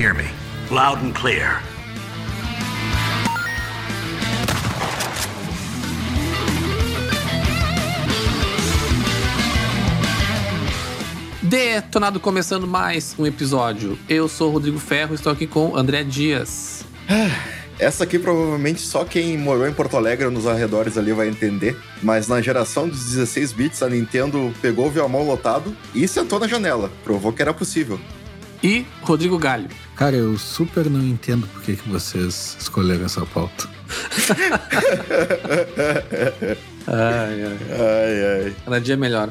hear me? Loud and clear. Detonado começando mais um episódio. Eu sou o Rodrigo Ferro, estou aqui com André Dias. Essa aqui provavelmente só quem morou em Porto Alegre ou nos arredores ali vai entender. Mas na geração dos 16 bits, a Nintendo pegou o viamão lotado e sentou na janela. Provou que era possível. E Rodrigo Galho. Cara, eu super não entendo por que, que vocês escolheram essa pauta. Ai, ai. Ai, ai. Cada dia melhor.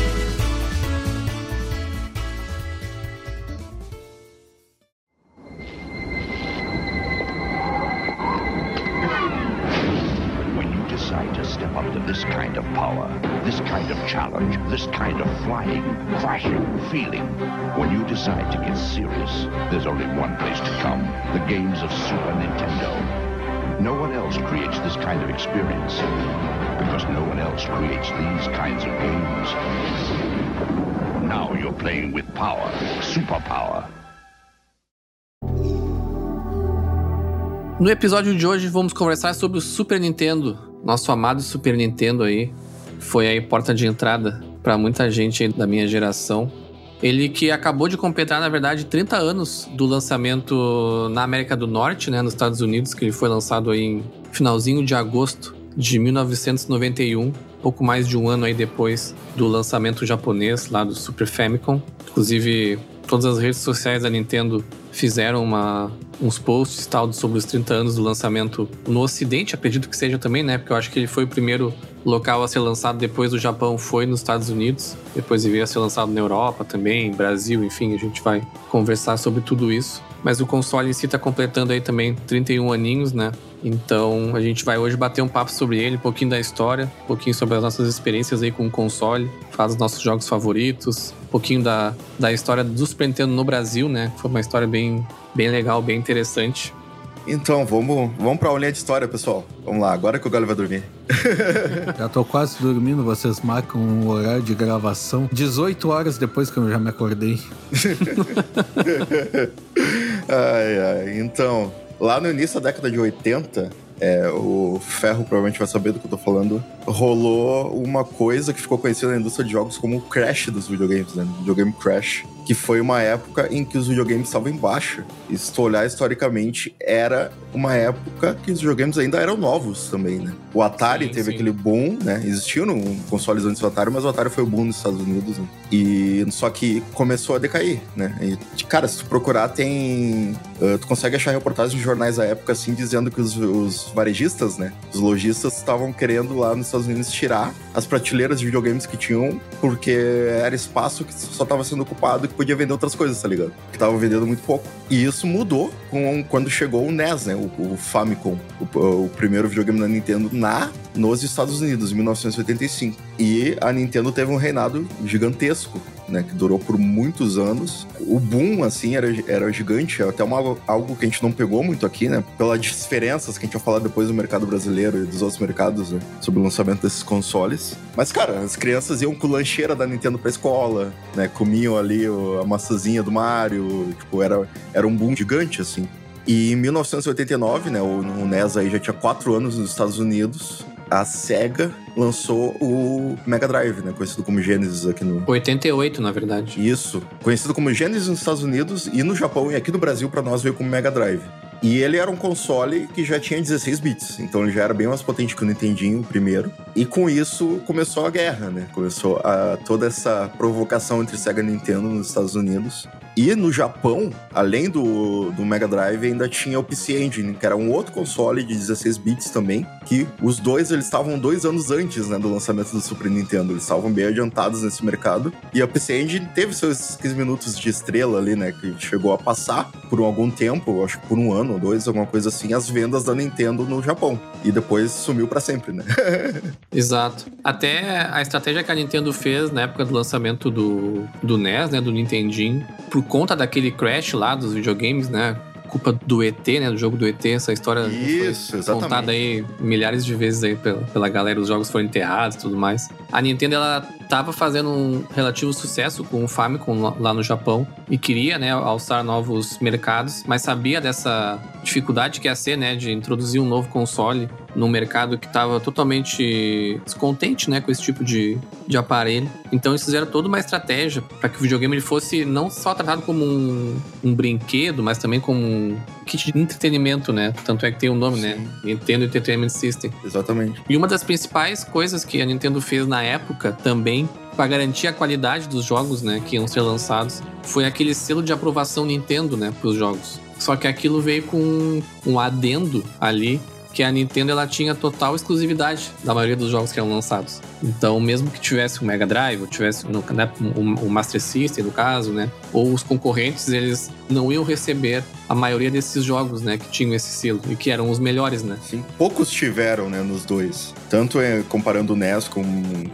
No episódio de hoje vamos conversar sobre o Super Nintendo, nosso amado Super Nintendo aí. Foi aí porta de entrada para muita gente da minha geração. Ele que acabou de completar, na verdade, 30 anos do lançamento na América do Norte, né, nos Estados Unidos, que ele foi lançado aí em finalzinho de agosto de 1991, pouco mais de um ano aí depois do lançamento japonês lá do Super Famicom. Inclusive, todas as redes sociais da Nintendo fizeram uma, uns posts tal sobre os 30 anos do lançamento no Ocidente, acredito que seja também, né? Porque eu acho que ele foi o primeiro local a ser lançado depois do Japão, foi nos Estados Unidos, depois ele veio a ser lançado na Europa também, Brasil, enfim, a gente vai conversar sobre tudo isso. Mas o console em si tá completando aí também 31 aninhos, né? Então a gente vai hoje bater um papo sobre ele, um pouquinho da história, um pouquinho sobre as nossas experiências aí com o console, falar dos nossos jogos favoritos, um pouquinho da, da história do Super Nintendo no Brasil, né? Foi uma história bem, bem legal, bem interessante. Então, vamos, vamos pra aulinha de história, pessoal. Vamos lá, agora que o Galho vai dormir. Já tô quase dormindo, vocês marcam um horário de gravação 18 horas depois que eu já me acordei. ai, ai. Então, lá no início da década de 80, é, o Ferro provavelmente vai saber do que eu tô falando, rolou uma coisa que ficou conhecida na indústria de jogos como o crash dos videogames, né? Videogame crash. Que foi uma época em que os videogames estavam em baixa. E se tu olhar historicamente, era uma época que os videogames ainda eram novos também, né? O Atari Sim, teve sim. aquele boom, né? Existiam um consoles antes do Atari, mas o Atari foi o boom nos Estados Unidos, né? E só que começou a decair, né? E, cara, se tu procurar, tem. uh, tu consegue achar reportagens de jornais da época, assim, dizendo que os, os varejistas, né? Os lojistas estavam querendo lá nos Estados Unidos tirar as prateleiras de videogames que tinham, porque era espaço que só estava sendo ocupado e que podia vender outras coisas, tá ligado? Que estavam vendendo muito pouco. E isso mudou com, quando chegou o NES, né? O, o Famicom, o, o primeiro videogame da Nintendo na nos Estados Unidos, em 1985. E a Nintendo teve um reinado gigantesco, né? Que durou por muitos anos. O boom, assim, era, era gigante. É até uma, algo que a gente não pegou muito aqui, né? Pelas diferenças que a gente vai falar depois do mercado brasileiro e dos outros mercados, né? Sobre o lançamento desses consoles. Mas, cara, as crianças iam com lancheira da Nintendo pra escola, né? Comiam ali a maçãzinha do Mario. Tipo, era, era um boom gigante, assim. E em 1989, né, o, o NES aí já tinha quatro anos nos Estados Unidos, a SEGA lançou o Mega Drive, né, conhecido como Genesis aqui no... 88, na verdade. Isso, conhecido como Genesis nos Estados Unidos e no Japão e aqui no Brasil para nós veio como Mega Drive. E ele era um console que já tinha 16 bits, então ele já era bem mais potente que o Nintendinho, primeiro. E com isso começou a guerra, né? Começou a, toda essa provocação entre Sega e Nintendo nos Estados Unidos. E no Japão, além do, do Mega Drive, ainda tinha o PC Engine, que era um outro console de 16 bits também, que os dois eles estavam dois anos antes né, do lançamento do Super Nintendo. Eles estavam bem adiantados nesse mercado. E a PC Engine teve seus 15 minutos de estrela ali, né? Que chegou a passar por algum tempo, acho que por um ano ou dois, alguma coisa assim, as vendas da Nintendo no Japão. E depois sumiu para sempre, né? Exato. Até a estratégia que a Nintendo fez na época do lançamento do, do NES, né? Do Nintendinho, por conta daquele crash lá dos videogames, né? Culpa do ET, né? Do jogo do ET, essa história Isso, contada aí milhares de vezes aí pela, pela galera, os jogos foram enterrados e tudo mais. A Nintendo, ela tava fazendo um relativo sucesso com o Famicom lá- no Japão e queria, né, alçar novos mercados, mas sabia dessa dificuldade que ia ser, né, de introduzir um novo console num mercado que estava totalmente descontente, né, com esse tipo de, de aparelho. Então eles fizeram toda uma estratégia para que o videogame ele fosse não só tratado como um, um brinquedo, mas também como um kit de entretenimento, né? Tanto é que tem o nome, né? Nintendo Entertainment System. Exatamente. E uma das principais coisas que a Nintendo fez na época também para garantir a qualidade dos jogos, né, que iam ser lançados, foi aquele selo de aprovação Nintendo, né, para os jogos. Só que aquilo veio com um adendo ali que a Nintendo ela tinha total exclusividade da maioria dos jogos que eram lançados. Então, mesmo que tivesse o Mega Drive, ou tivesse né, o, Master System, no caso, né, ou os concorrentes, eles não iam receber a maioria desses jogos, né, que tinham esse selo e que eram os melhores, né? Sim. Poucos tiveram, né, nos dois. Tanto é, comparando o NES com,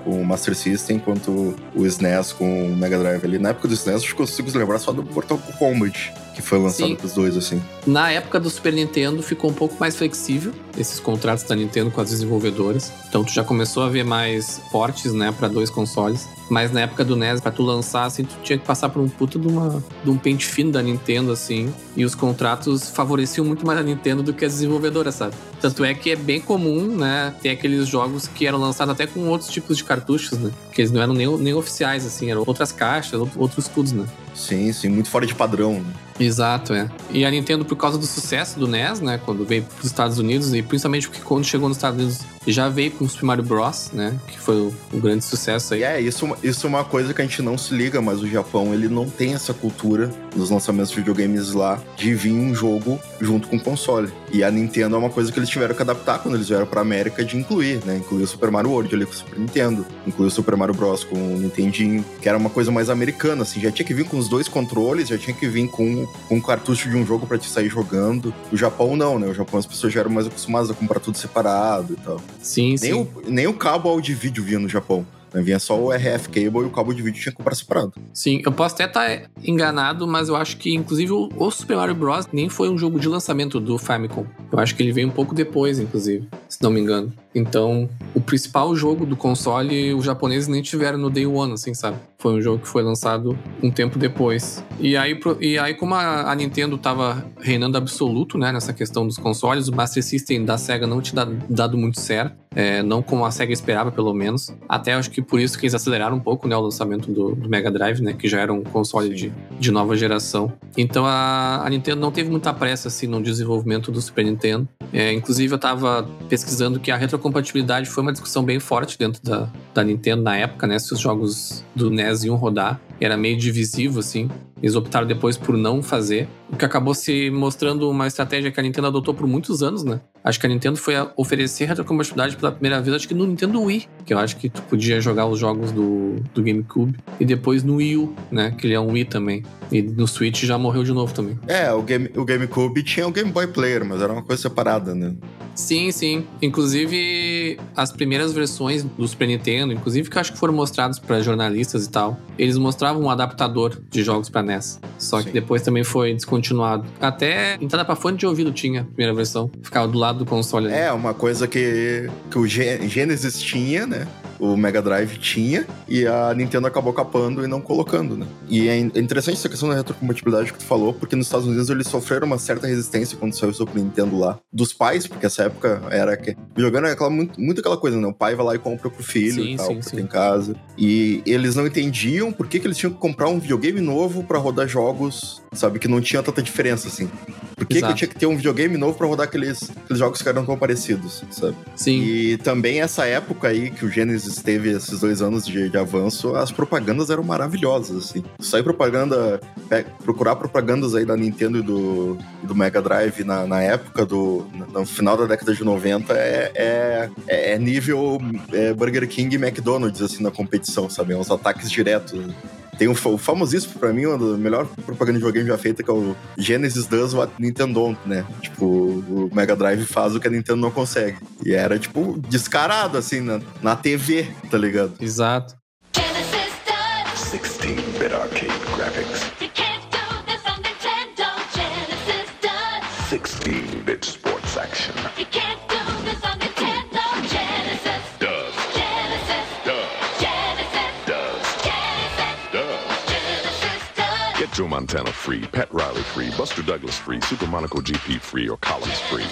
com o Master System, quanto o SNES com o Mega Drive ali. Na época do SNES, eu consigo lembrar só do Mortal Kombat, que foi lançado Sim. pros dois, assim. Na época do Super Nintendo ficou um pouco mais flexível esses contratos da Nintendo com as desenvolvedoras. Então tu já começou a ver mais portes, né, para dois consoles. Mas na época do NES, pra tu lançar, assim, tu tinha que passar por um puta de, uma, de um pente fino da Nintendo, assim. E os contratos favoreciam muito mais a Nintendo do que as desenvolvedoras, sabe? Tanto é que é bem comum, né, ter aqueles jogos que eram lançados até com outros tipos de cartuchos, né? Que eles não eram nem, nem oficiais, assim, eram outras caixas, out- outros escudos, né? Sim, sim, muito fora de padrão. né? Exato, é. E a Nintendo, por causa do sucesso do NES, né, quando veio para os Estados Unidos, e principalmente porque quando chegou nos Estados Unidos já veio com o Super Mario Bros, né, que foi o, o grande sucesso aí. É, isso, isso é uma coisa que a gente não se liga, mas o Japão, ele não tem essa cultura nos lançamentos de videogames lá de vir um jogo junto com o console. E a Nintendo é uma coisa que eles tiveram que adaptar quando eles vieram pra América de incluir, né? Incluir o Super Mario World ali com o Super Nintendo, incluir o Super Mario Bros com o Nintendinho, que era uma coisa mais americana, assim. Já tinha que vir com os dois controles, já tinha que vir com, com um cartucho de um jogo pra te sair jogando. O Japão não, né? O Japão as pessoas já eram mais acostumadas a comprar tudo separado e tal. Sim, sim. Nem o, nem o cabo áudio de vídeo vinha no Japão. né? Vinha só o RF cable e o cabo de vídeo tinha que comprar separado. Sim, eu posso até estar enganado, mas eu acho que, inclusive, o Super Mario Bros. nem foi um jogo de lançamento do Famicom. Eu acho que ele veio um pouco depois, inclusive, se não me engano. Então, o principal jogo do console, os japoneses nem tiveram no Day One, assim, sabe? Foi um jogo que foi lançado um tempo depois. E aí, e aí como a, a Nintendo tava reinando absoluto, né, nessa questão dos consoles, o Master System da SEGA não tinha dado, dado muito certo. É, não como a SEGA esperava, pelo menos. Até acho que por isso que eles aceleraram um pouco, né, o lançamento do, do Mega Drive, né, que já era um console de, de nova geração. Então a, a Nintendo não teve muita pressa, assim, no desenvolvimento do Super Nintendo. É, inclusive, eu tava pesquisando que a retrocompatibilidade foi uma discussão bem forte dentro da, da Nintendo na época, né? Se os jogos do NES iam rodar. Era meio divisivo, assim. Eles optaram depois por não fazer. O que acabou se mostrando uma estratégia que a Nintendo adotou por muitos anos, né? Acho que a Nintendo foi a oferecer retrocompatibilidade pela primeira vez, acho que no Nintendo Wii. Que eu acho que tu podia jogar os jogos do, do GameCube. E depois no Wii U, né? Que ele é um Wii também. E no Switch já morreu de novo também. É, o, game, o GameCube tinha o Game Boy Player, mas era uma coisa separada, né? Sim, sim. Inclusive, as primeiras versões do Super Nintendo, inclusive que eu acho que foram mostrados para jornalistas e tal, eles mostravam um adaptador de jogos para NES. Só que Sim. depois também foi descontinuado. Até entrada para fone de ouvido tinha a primeira versão. Ficava do lado do console. ali. É, uma coisa que, que o Gê- Genesis tinha, né? O Mega Drive tinha e a Nintendo acabou capando e não colocando, né? E é interessante essa questão da retrocompatibilidade que tu falou, porque nos Estados Unidos eles sofreram uma certa resistência quando saiu o Super Nintendo lá dos pais, porque essa época era que jogando é aquela, muito, muito aquela coisa, né? O pai vai lá e compra pro filho Sim, e tal, sim, sim. tem em casa. E eles não entendiam por que, que eles tinham que comprar um videogame novo pra rodar jogos, sabe? Que não tinha tanta diferença, assim. Por que, que eu tinha que ter um videogame novo pra rodar aqueles, aqueles jogos que eram tão parecidos, sabe? Sim. E também essa época aí que o Genesis teve esses dois anos de, de avanço, as propagandas eram maravilhosas, assim. Sair propaganda, pe- procurar propagandas aí da Nintendo e do, do Mega Drive na, na época do. No final da década de 90 é, é, é nível é, Burger King e McDonald's, assim, na competição, sabe? É uns ataques diretos. Tem o, fa- o famosíssimo pra mim, uma das melhores propagandas de videogame já feita, que é o Genesis does what Nintendo don't, né? Tipo, o Mega Drive faz o que a Nintendo não consegue. E era, tipo, descarado, assim, na, na TV, tá ligado? Exato. Genesis does. 16-bit arcade graphics. You can't do this on Nintendo. Genesis does. 16-bit sports action. You can't do this on Nintendo. Joe Montana free, Pat Riley free, Buster Douglas free, Super Monaco GP free, or Collins free.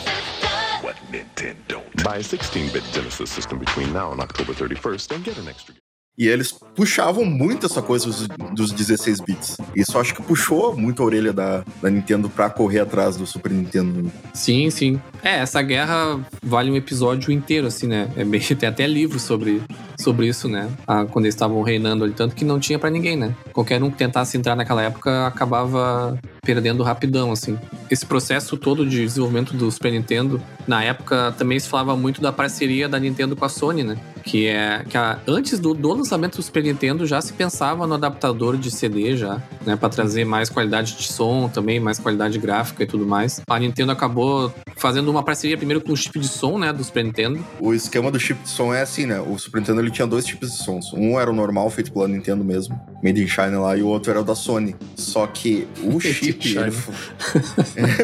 What Nintendo don't. Buy a 16-bit Genesis system between now and October 31st and get an extra. E eles puxavam muito essa coisa dos, dos 16 bits. Isso acho que puxou muito a orelha da, da Nintendo pra correr atrás do Super Nintendo. Sim, sim. É, essa guerra vale um episódio inteiro, assim, né? É tem até livro sobre, sobre isso, né? Ah, quando eles estavam reinando ali, tanto que não tinha pra ninguém, né? Qualquer um que tentasse entrar naquela época acabava perdendo rapidão, assim. Esse processo todo de desenvolvimento do Super Nintendo, na época também se falava muito da parceria da Nintendo com a Sony, né? Que é que a- antes do, do lançamento do Super Nintendo já se pensava no adaptador de CD já, né, Pra trazer mais qualidade de som também, mais qualidade gráfica e tudo mais. A Nintendo acabou fazendo uma parceria primeiro com o chip de som, né, do Super Nintendo. O esquema do chip de som é assim, né? O Super Nintendo ele tinha dois tipos de sons. Um era o normal, feito pela Nintendo mesmo, Made in China lá, e o outro era o da Sony. Só que o chip. Ele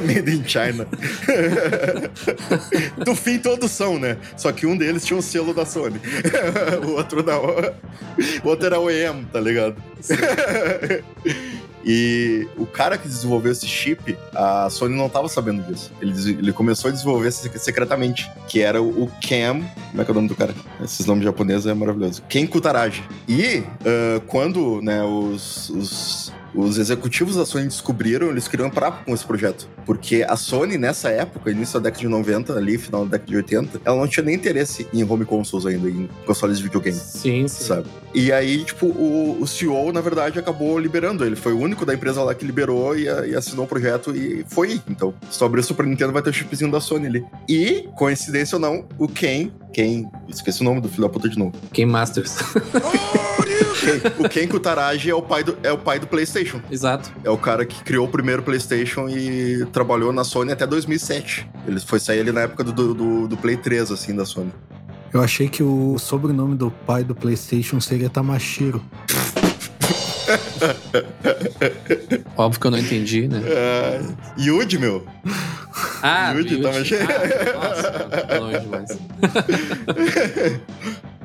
Made in China. Do fim, todos são, né? Só que um deles tinha um selo da Sony. o outro não. O outro era OEM, tá ligado? E o cara que desenvolveu esse chip, a Sony não tava sabendo disso. Ele, ele começou a desenvolver sec- secretamente, que era o Ken. Como é que é o nome do cara? Esses nomes japoneses é maravilhoso. Ken Kutaraji. E ah, quando né, os, os, os executivos da Sony descobriram, eles queriam parar com esse projeto. Porque a Sony, nessa época, início da década de 90, ali, final da década de 80, ela não tinha nem interesse em home consoles ainda, em consoles de videogame Sim, sim. sabe? E aí, tipo, o, o CEO, na verdade, acabou liberando. Ele foi o único da empresa lá que liberou e, e assinou o projeto e foi. Então, se tu abrir o Super Nintendo, vai ter o chipzinho da Sony ali. E, coincidência ou não, o Ken, Ken, esqueci o nome do filho da puta de novo. Game Masters. O Ken Kutaraji é o, pai do, é o pai do PlayStation. Exato. É o cara que criou o primeiro PlayStation e trabalhou na Sony até 2007. Ele foi sair ali na época do, do, do- Play 3, assim, da Sony. Eu achei que o sobrenome do pai do PlayStation seria Tamashiro. Óbvio que eu não entendi, né? É, Yuji, meu. Ah, Yuji. tava cheio. Ah, nossa, tá longe demais.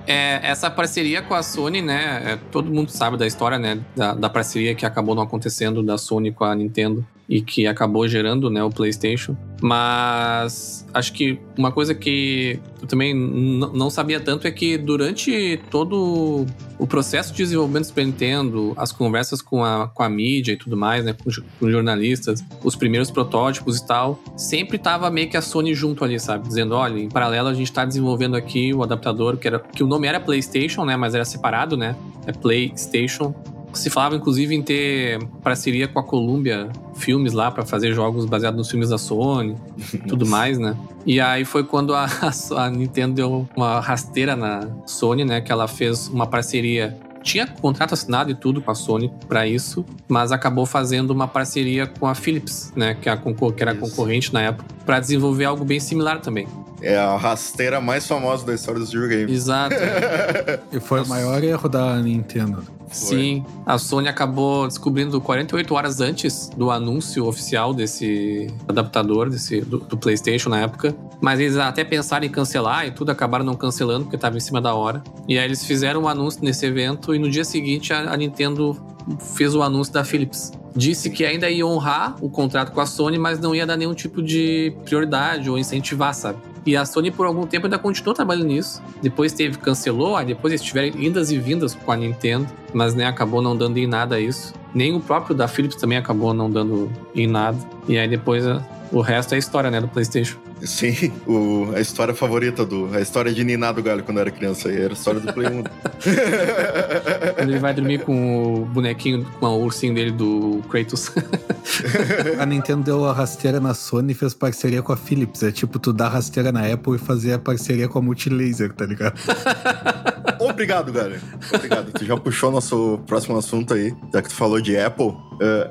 É, essa parceria com a Sony, né? é, todo mundo sabe da história, né? Da, da parceria que acabou não acontecendo da Sony com a Nintendo e que acabou gerando, né, o PlayStation. Mas acho que uma coisa que eu também não sabia tanto é que durante todo o processo de desenvolvimento do Super Nintendo, as conversas com a, com a mídia e tudo mais, né, com, com jornalistas, os primeiros protótipos e tal, sempre tava meio que a Sony junto ali, sabe? Dizendo, olha, em paralelo a gente tá desenvolvendo aqui o adaptador, que, era, que o nome era PlayStation, né, mas era separado, né? É PlayStation. Se falava, inclusive, em ter parceria com a Columbia Filmes lá para fazer jogos baseados nos filmes da Sony tudo mais, né? E aí foi quando a, a Nintendo deu uma rasteira na Sony, né? Que ela fez uma parceria. Tinha contrato assinado e tudo com a Sony para isso, mas acabou fazendo uma parceria com a Philips, né? Que, é a que era concorrente na época, para desenvolver algo bem similar também. É a rasteira mais famosa da história dos videogames. Exato. E foi o maior erro da Nintendo. Sim, a Sony acabou descobrindo 48 horas antes do anúncio oficial desse adaptador desse, do, do PlayStation na época. Mas eles até pensaram em cancelar e tudo, acabaram não cancelando porque estava em cima da hora. E aí eles fizeram um anúncio nesse evento e no dia seguinte a, a Nintendo fez o anúncio da Philips. Disse que ainda ia honrar o contrato com a Sony, mas não ia dar nenhum tipo de prioridade ou incentivar, sabe? E a Sony, por algum tempo, ainda continuou trabalhando nisso. Depois teve, cancelou, aí depois eles tiveram indas e vindas com a Nintendo, mas né, acabou não dando em nada isso. Nem o próprio da Philips também acabou não dando em nada. E aí depois a- o resto é história, né, do PlayStation. Sim, o- a história favorita do. A história de Niná do Galho quando eu era criança. Era a história do Play 1. Quando ele vai dormir com o bonequinho, com o ursinho dele do Kratos. A Nintendo deu a rasteira na Sony e fez parceria com a Philips. É tipo tu dar rasteira na Apple e fazer a parceria com a Multilaser, tá ligado? Obrigado, galera. Obrigado. Tu já puxou nosso próximo assunto aí, já que tu falou de Apple.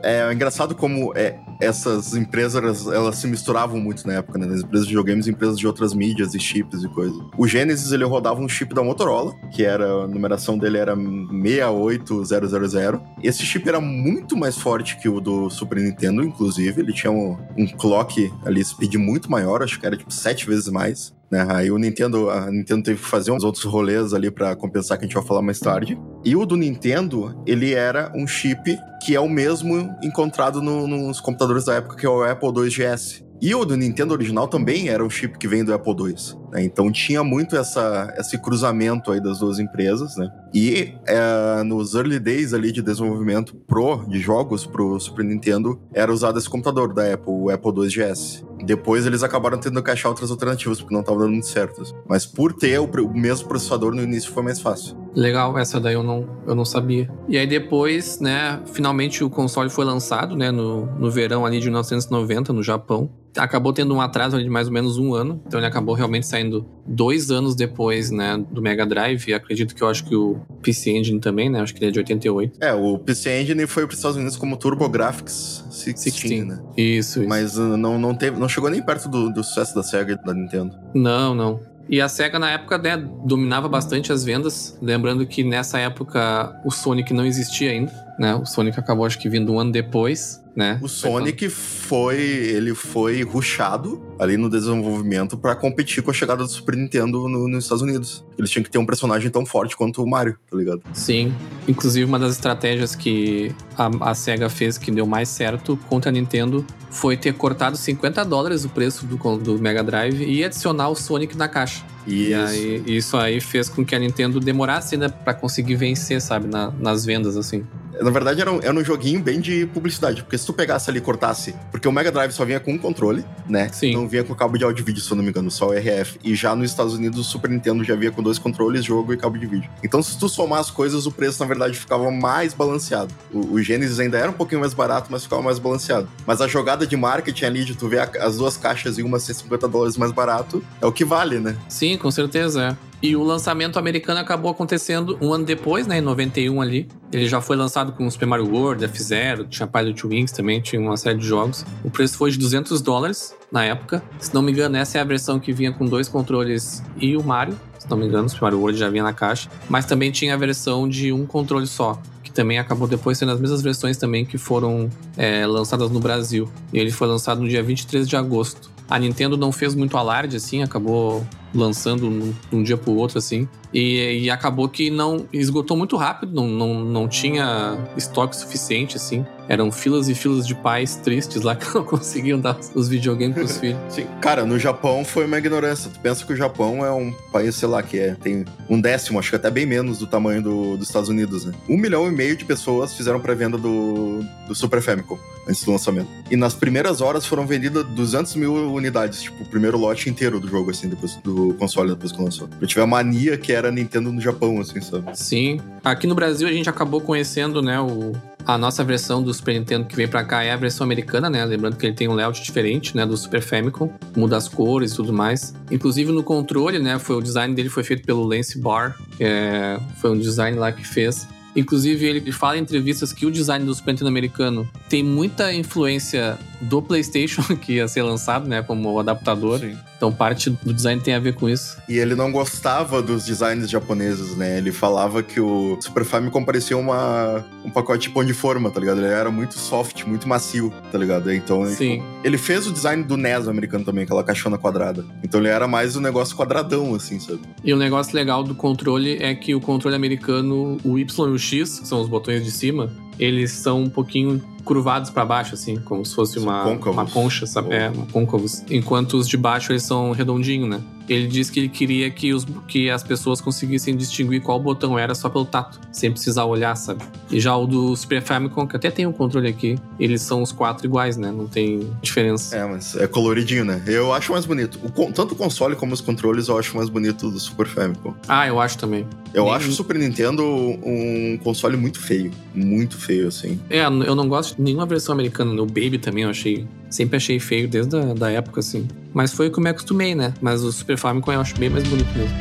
É, é engraçado como é, essas empresas elas, elas se misturavam muito na época, né? Nas empresas de videogames empresas de outras mídias e chips e coisa. O Genesis ele rodava um chip da Motorola, que era a numeração dele era 68000. Esse chip era muito mais forte que o do Super Nintendo, inclusive. Ele tinha um, um clock ali, speed muito maior, acho que era tipo sete vezes mais. Né? Aí o Nintendo, a Nintendo teve que fazer uns outros rolês ali pra compensar que a gente vai falar mais tarde. E o do Nintendo, ele era um chip que é o mesmo encontrado no- nos computadores da época, que é o Apple II GS. E o do Nintendo original também era um chip que vem do Apple II. Né? Então tinha muito essa, esse cruzamento aí das duas empresas, né? E é, nos early days ali de desenvolvimento pro de jogos pro Super Nintendo era usado esse computador da Apple, o Apple II GS. Depois eles acabaram tendo que achar outras alternativas porque não estavam dando muito certo. Mas por ter o, o mesmo processador no início foi mais fácil. Legal, essa daí eu não, eu não sabia. E aí depois, né, finalmente o console foi lançado, né, no, no verão ali de 1990, no Japão. Acabou tendo um atraso ali de mais ou menos um ano, então ele acabou realmente saindo dois anos depois, né, do Mega Drive. E acredito que eu acho que o PC Engine também, né, acho que ele é de 88. É, o PC Engine foi para os Estados Unidos como TurboGrafx 16, 16. né? Isso, isso. Mas uh, não, não, teve, não chegou nem perto do, do sucesso da SEGA e da Nintendo. Não, não. E a SEGA na época né, dominava bastante as vendas. Lembrando que nessa época o Sonic não existia ainda. Né? O Sonic acabou acho que vindo um ano depois. Né? O Sonic foi, ele foi rushado ali no desenvolvimento para competir com a chegada do Super Nintendo no- nos Estados Unidos. Eles tinham que ter um personagem tão forte quanto o Mario, tá ligado? Sim. Inclusive, uma das estratégias que a, a SEGA fez que deu mais certo contra a Nintendo foi ter cortado 50 dólares o preço do, do Mega Drive e adicionar o Sonic na caixa. E E aí, isso aí fez com que a Nintendo demorasse ainda pra conseguir vencer, sabe, na- nas vendas, assim. Na verdade, era um, era um joguinho bem de publicidade, porque se tu pegasse ali e cortasse. Porque o Mega Drive só vinha com um controle, né? Sim. Não vinha com cabo de áudio e vídeo, se eu não me engano, só o RF. E já nos Estados Unidos, o Super Nintendo já vinha com dois controles, jogo e cabo de vídeo. Então, se tu somar as coisas, o preço, na verdade, ficava mais balanceado. O, o Genesis ainda era um pouquinho mais barato, mas ficava mais balanceado. Mas a jogada de marketing ali, de tu ver a- as duas caixas e uma ser 50 dólares mais barato, é o que vale, né? Sim, com certeza, é. E o lançamento americano acabou acontecendo um ano depois, né, em 91 ali. Ele já foi lançado com Super Mario World, F-Zero, tinha Pilot Wings também, tinha uma série de jogos. O preço foi de 200 dólares na época. Se não me engano, essa é a versão que vinha com dois controles e o Mario. Se não me engano, o Super Mario World já vinha na caixa. Mas também tinha a versão de um controle só, que também acabou depois sendo as mesmas versões também que foram é, lançadas no Brasil. E ele foi lançado no dia 23 de agosto. A Nintendo não fez muito alarde, assim, acabou lançando de um dia pro outro, assim. E, e acabou que não esgotou muito rápido, não, não, não tinha estoque suficiente, assim. Eram filas e filas de pais tristes lá que não conseguiam dar os videogames pros filhos. Sim, cara, no Japão foi uma ignorância. Tu pensa que o Japão é um país, sei lá, que é, tem um décimo, acho que até bem menos do tamanho do- dos Estados Unidos, né? Um milhão e meio de pessoas fizeram pré-venda do, do Super Famicom antes do lançamento. E nas primeiras horas foram vendidas 200 mil unidades, tipo, o primeiro lote inteiro do jogo, assim, depois do console, depois que lançou. Eu tive a mania que era Nintendo no Japão, assim, sabe? Sim. Aqui no Brasil a gente acabou conhecendo, né, o, a nossa versão do Super Nintendo que vem pra cá é a versão americana, né? Lembrando que ele tem um layout diferente, né, do Super Famicom, muda as cores e tudo mais. Inclusive no controle, né, foi o design dele foi feito pelo Lance Barr, é, foi um design lá que fez. Inclusive, ele fala em entrevistas que o design do Super Nintendo americano tem muita influência do PlayStation que ia ser lançado, né, como adaptador. Sim. Então parte do design tem a ver com isso. E ele não gostava dos designs japoneses, né? Ele falava que o Super Famicom parecia uma, um pacote de pão de forma, tá ligado? Ele era muito soft, muito macio, tá ligado? Então, ele, Sim. ele fez o design do NES americano também, aquela caixona quadrada. Então ele era mais um negócio quadradão, assim, sabe? E o negócio legal do controle é que o controle americano, o Y e o X, que são os botões de cima, eles são um pouquinho curvados pra baixo, assim, como se fosse uma, uma concha, sabe? É, côncavos. Enquanto os de baixo eles são redondinhos, né? Ele disse que ele queria que, os, que as pessoas conseguissem distinguir qual botão era só pelo tato, sem precisar olhar, sabe? E já o do Super Famicom, que até tem um controle aqui, eles são os quatro iguais, né? Não tem diferença. É, mas é coloridinho, né? Eu acho mais bonito. O tanto o console como os controles eu acho mais bonito do Super Famicom. Ah, eu acho também. Eu acho o Super Nintendo um console muito feio. Muito feio, assim. É, eu não gosto de nenhuma versão americana. No Baby também eu achei. Sempre achei feio desde a da época, assim. Mas foi o que eu me acostumei, né? Mas o Super Famicom eu acho bem mais bonito mesmo.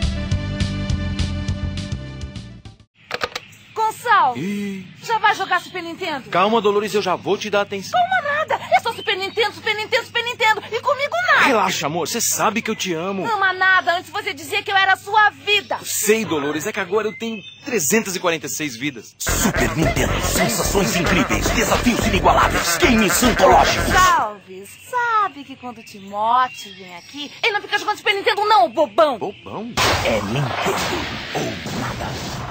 Gonçalo, já vai jogar Super Nintendo? Calma, Dolores, eu já vou te dar atenção. Nada, é só Super Nintendo, Super Nintendo, Super Nintendo. E comigo nada. Relaxa, amor, você sabe que eu te amo. Ama nada, antes você dizia que eu era a sua vida. Sei, Dolores, é que agora eu tenho 346 vidas. Super Nintendo, sensações incríveis, desafios inigualáveis, games antológicos. Salve, sabe que quando o Timote vem aqui, ele não fica jogando Super Nintendo não, bobão. Bobão? É Nintendo ou nada.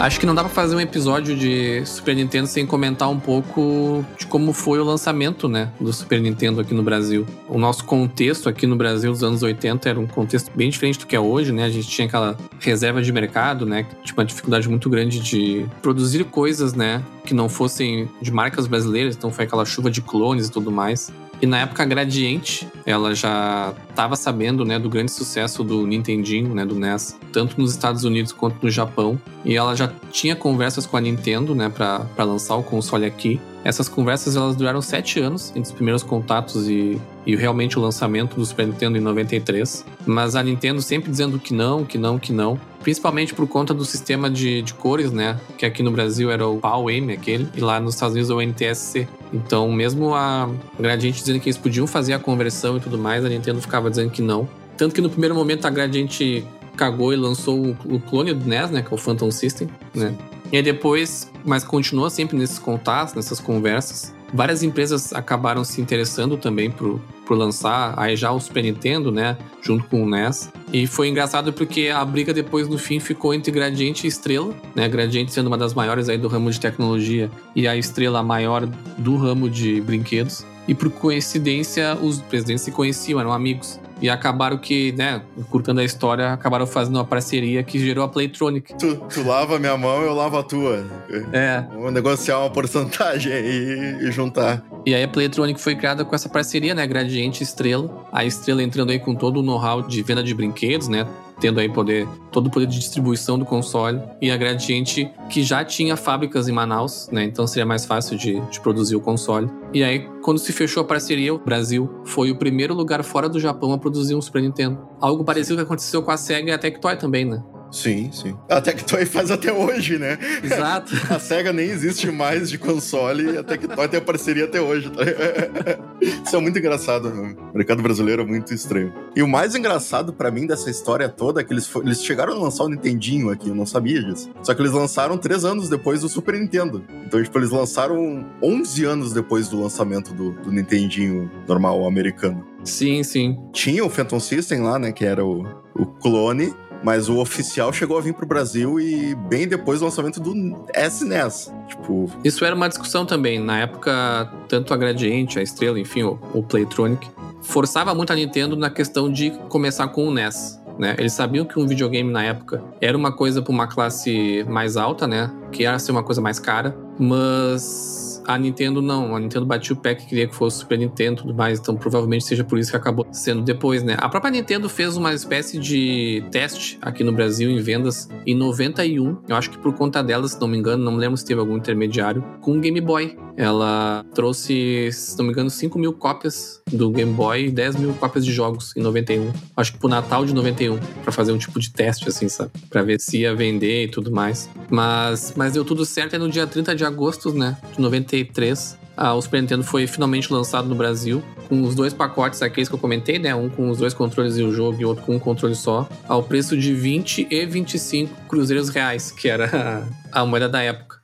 Acho que não dá pra fazer um episódio de Super Nintendo sem comentar um pouco de como foi o lançamento, né, do Super Nintendo aqui no Brasil. O nosso contexto aqui no Brasil dos anos 80 era um contexto bem diferente do que é hoje, né? A gente tinha aquela reserva de mercado, né, tinha uma dificuldade muito grande de produzir coisas, né, que não fossem de marcas brasileiras, então foi aquela chuva de clones e tudo mais. E na época a Gradiente, ela já estava sabendo, né, do grande sucesso do Nintendinho, né, do NES, tanto nos Estados Unidos quanto no Japão. E ela já tinha conversas com a Nintendo, né, para lançar o console aqui. Essas conversas elas duraram sete anos entre os primeiros contatos e, e realmente o lançamento do Super Nintendo em 93. Mas a Nintendo sempre dizendo que não, que não, que não. Principalmente por conta do sistema de, de cores, né? Que aqui no Brasil era o PAL-M, aquele, e lá nos Estados Unidos é o NTSC. Então, mesmo a Gradiente dizendo que eles podiam fazer a conversão e tudo mais, a Nintendo ficava dizendo que não. Tanto que no primeiro momento a Gradiente cagou e lançou o, o clone do NES, né? Que é o Phantom System, né? E aí depois, mas continua sempre nesses contatos, nessas conversas. Várias empresas acabaram se interessando também por, por lançar aí já o Super Nintendo, né? Junto com o NES. E foi engraçado porque a briga depois, no fim, ficou entre Gradiente e Estrela, né? Gradiente sendo uma das maiores aí do ramo de tecnologia e a Estrela maior do ramo de brinquedos. E por coincidência, os presidentes se conheciam, eram amigos. E acabaram que, né, encurtando a história, acabaram fazendo uma parceria que gerou a Playtronic. Tu, tu lava a minha mão, eu lavo a tua. É, Vamos negociar uma porcentagem aí e juntar. E aí a Playtronic foi criada com essa parceria, né? Gradiente Estrela. A Estrela entrando aí com todo o know-how de venda de brinquedos, né? Tendo aí poder, todo o poder de distribuição do console. E a Gradiente, que já tinha fábricas em Manaus, né? Então seria mais fácil de, de produzir o console. E aí, quando se fechou a parceria, o Brasil foi o primeiro lugar fora do Japão a produzir um Super Nintendo. Algo parecido que aconteceu com a SEGA e a Tectoy também, né? Sim, sim. A Tectoy faz até hoje, né? Exato. A SEGA nem existe mais de console e a Tectoy tem a parceria até hoje. Tá? Isso é muito engraçado. né? O mercado brasileiro é muito estranho. E o mais engraçado pra mim dessa história toda é que eles, eles chegaram a lançar o Nintendinho aqui, eu não sabia disso. Só que eles lançaram três anos depois do Super Nintendo. Então, tipo, eles lançaram 11 anos depois do lançamento do, do Nintendinho normal americano. Sim, sim. Tinha o Phantom System lá, né? Que era o, o clone. Mas o oficial chegou a vir pro Brasil e bem depois do lançamento do SNES. Tipo, Isso era uma discussão também. Na época, tanto a Gradiente, a Estrela, enfim, o, o Playtronic, forçava muito a Nintendo na questão de começar com o NES. Né? Eles sabiam que um videogame na época era uma coisa para uma classe mais alta, né? Que ia ser uma coisa mais cara, mas A Nintendo não. A Nintendo batia o pé que queria que fosse Super Nintendo e tudo mais. Então provavelmente seja por isso que acabou sendo depois, né? A própria Nintendo fez uma espécie de teste aqui no Brasil em vendas em 91. Eu acho que por conta dela, se não me engano, não lembro se teve algum intermediário, com o Game Boy. Ela trouxe, se não me engano, 5 mil cópias do Game Boy e 10 mil cópias de jogos em 91. Acho que pro Natal de 91, pra fazer um tipo de teste, assim, sabe? Pra ver se ia vender e tudo mais. Mas, mas deu tudo certo. E no dia 30 de agosto, né, de 93, ah, o Super Nintendo foi finalmente lançado no Brasil, com os dois pacotes, aqueles que eu comentei, né? Um com os dois controles e o jogo e outro com um controle só, ao preço de 20 e 25 cruzeiros reais, que era a moeda da época.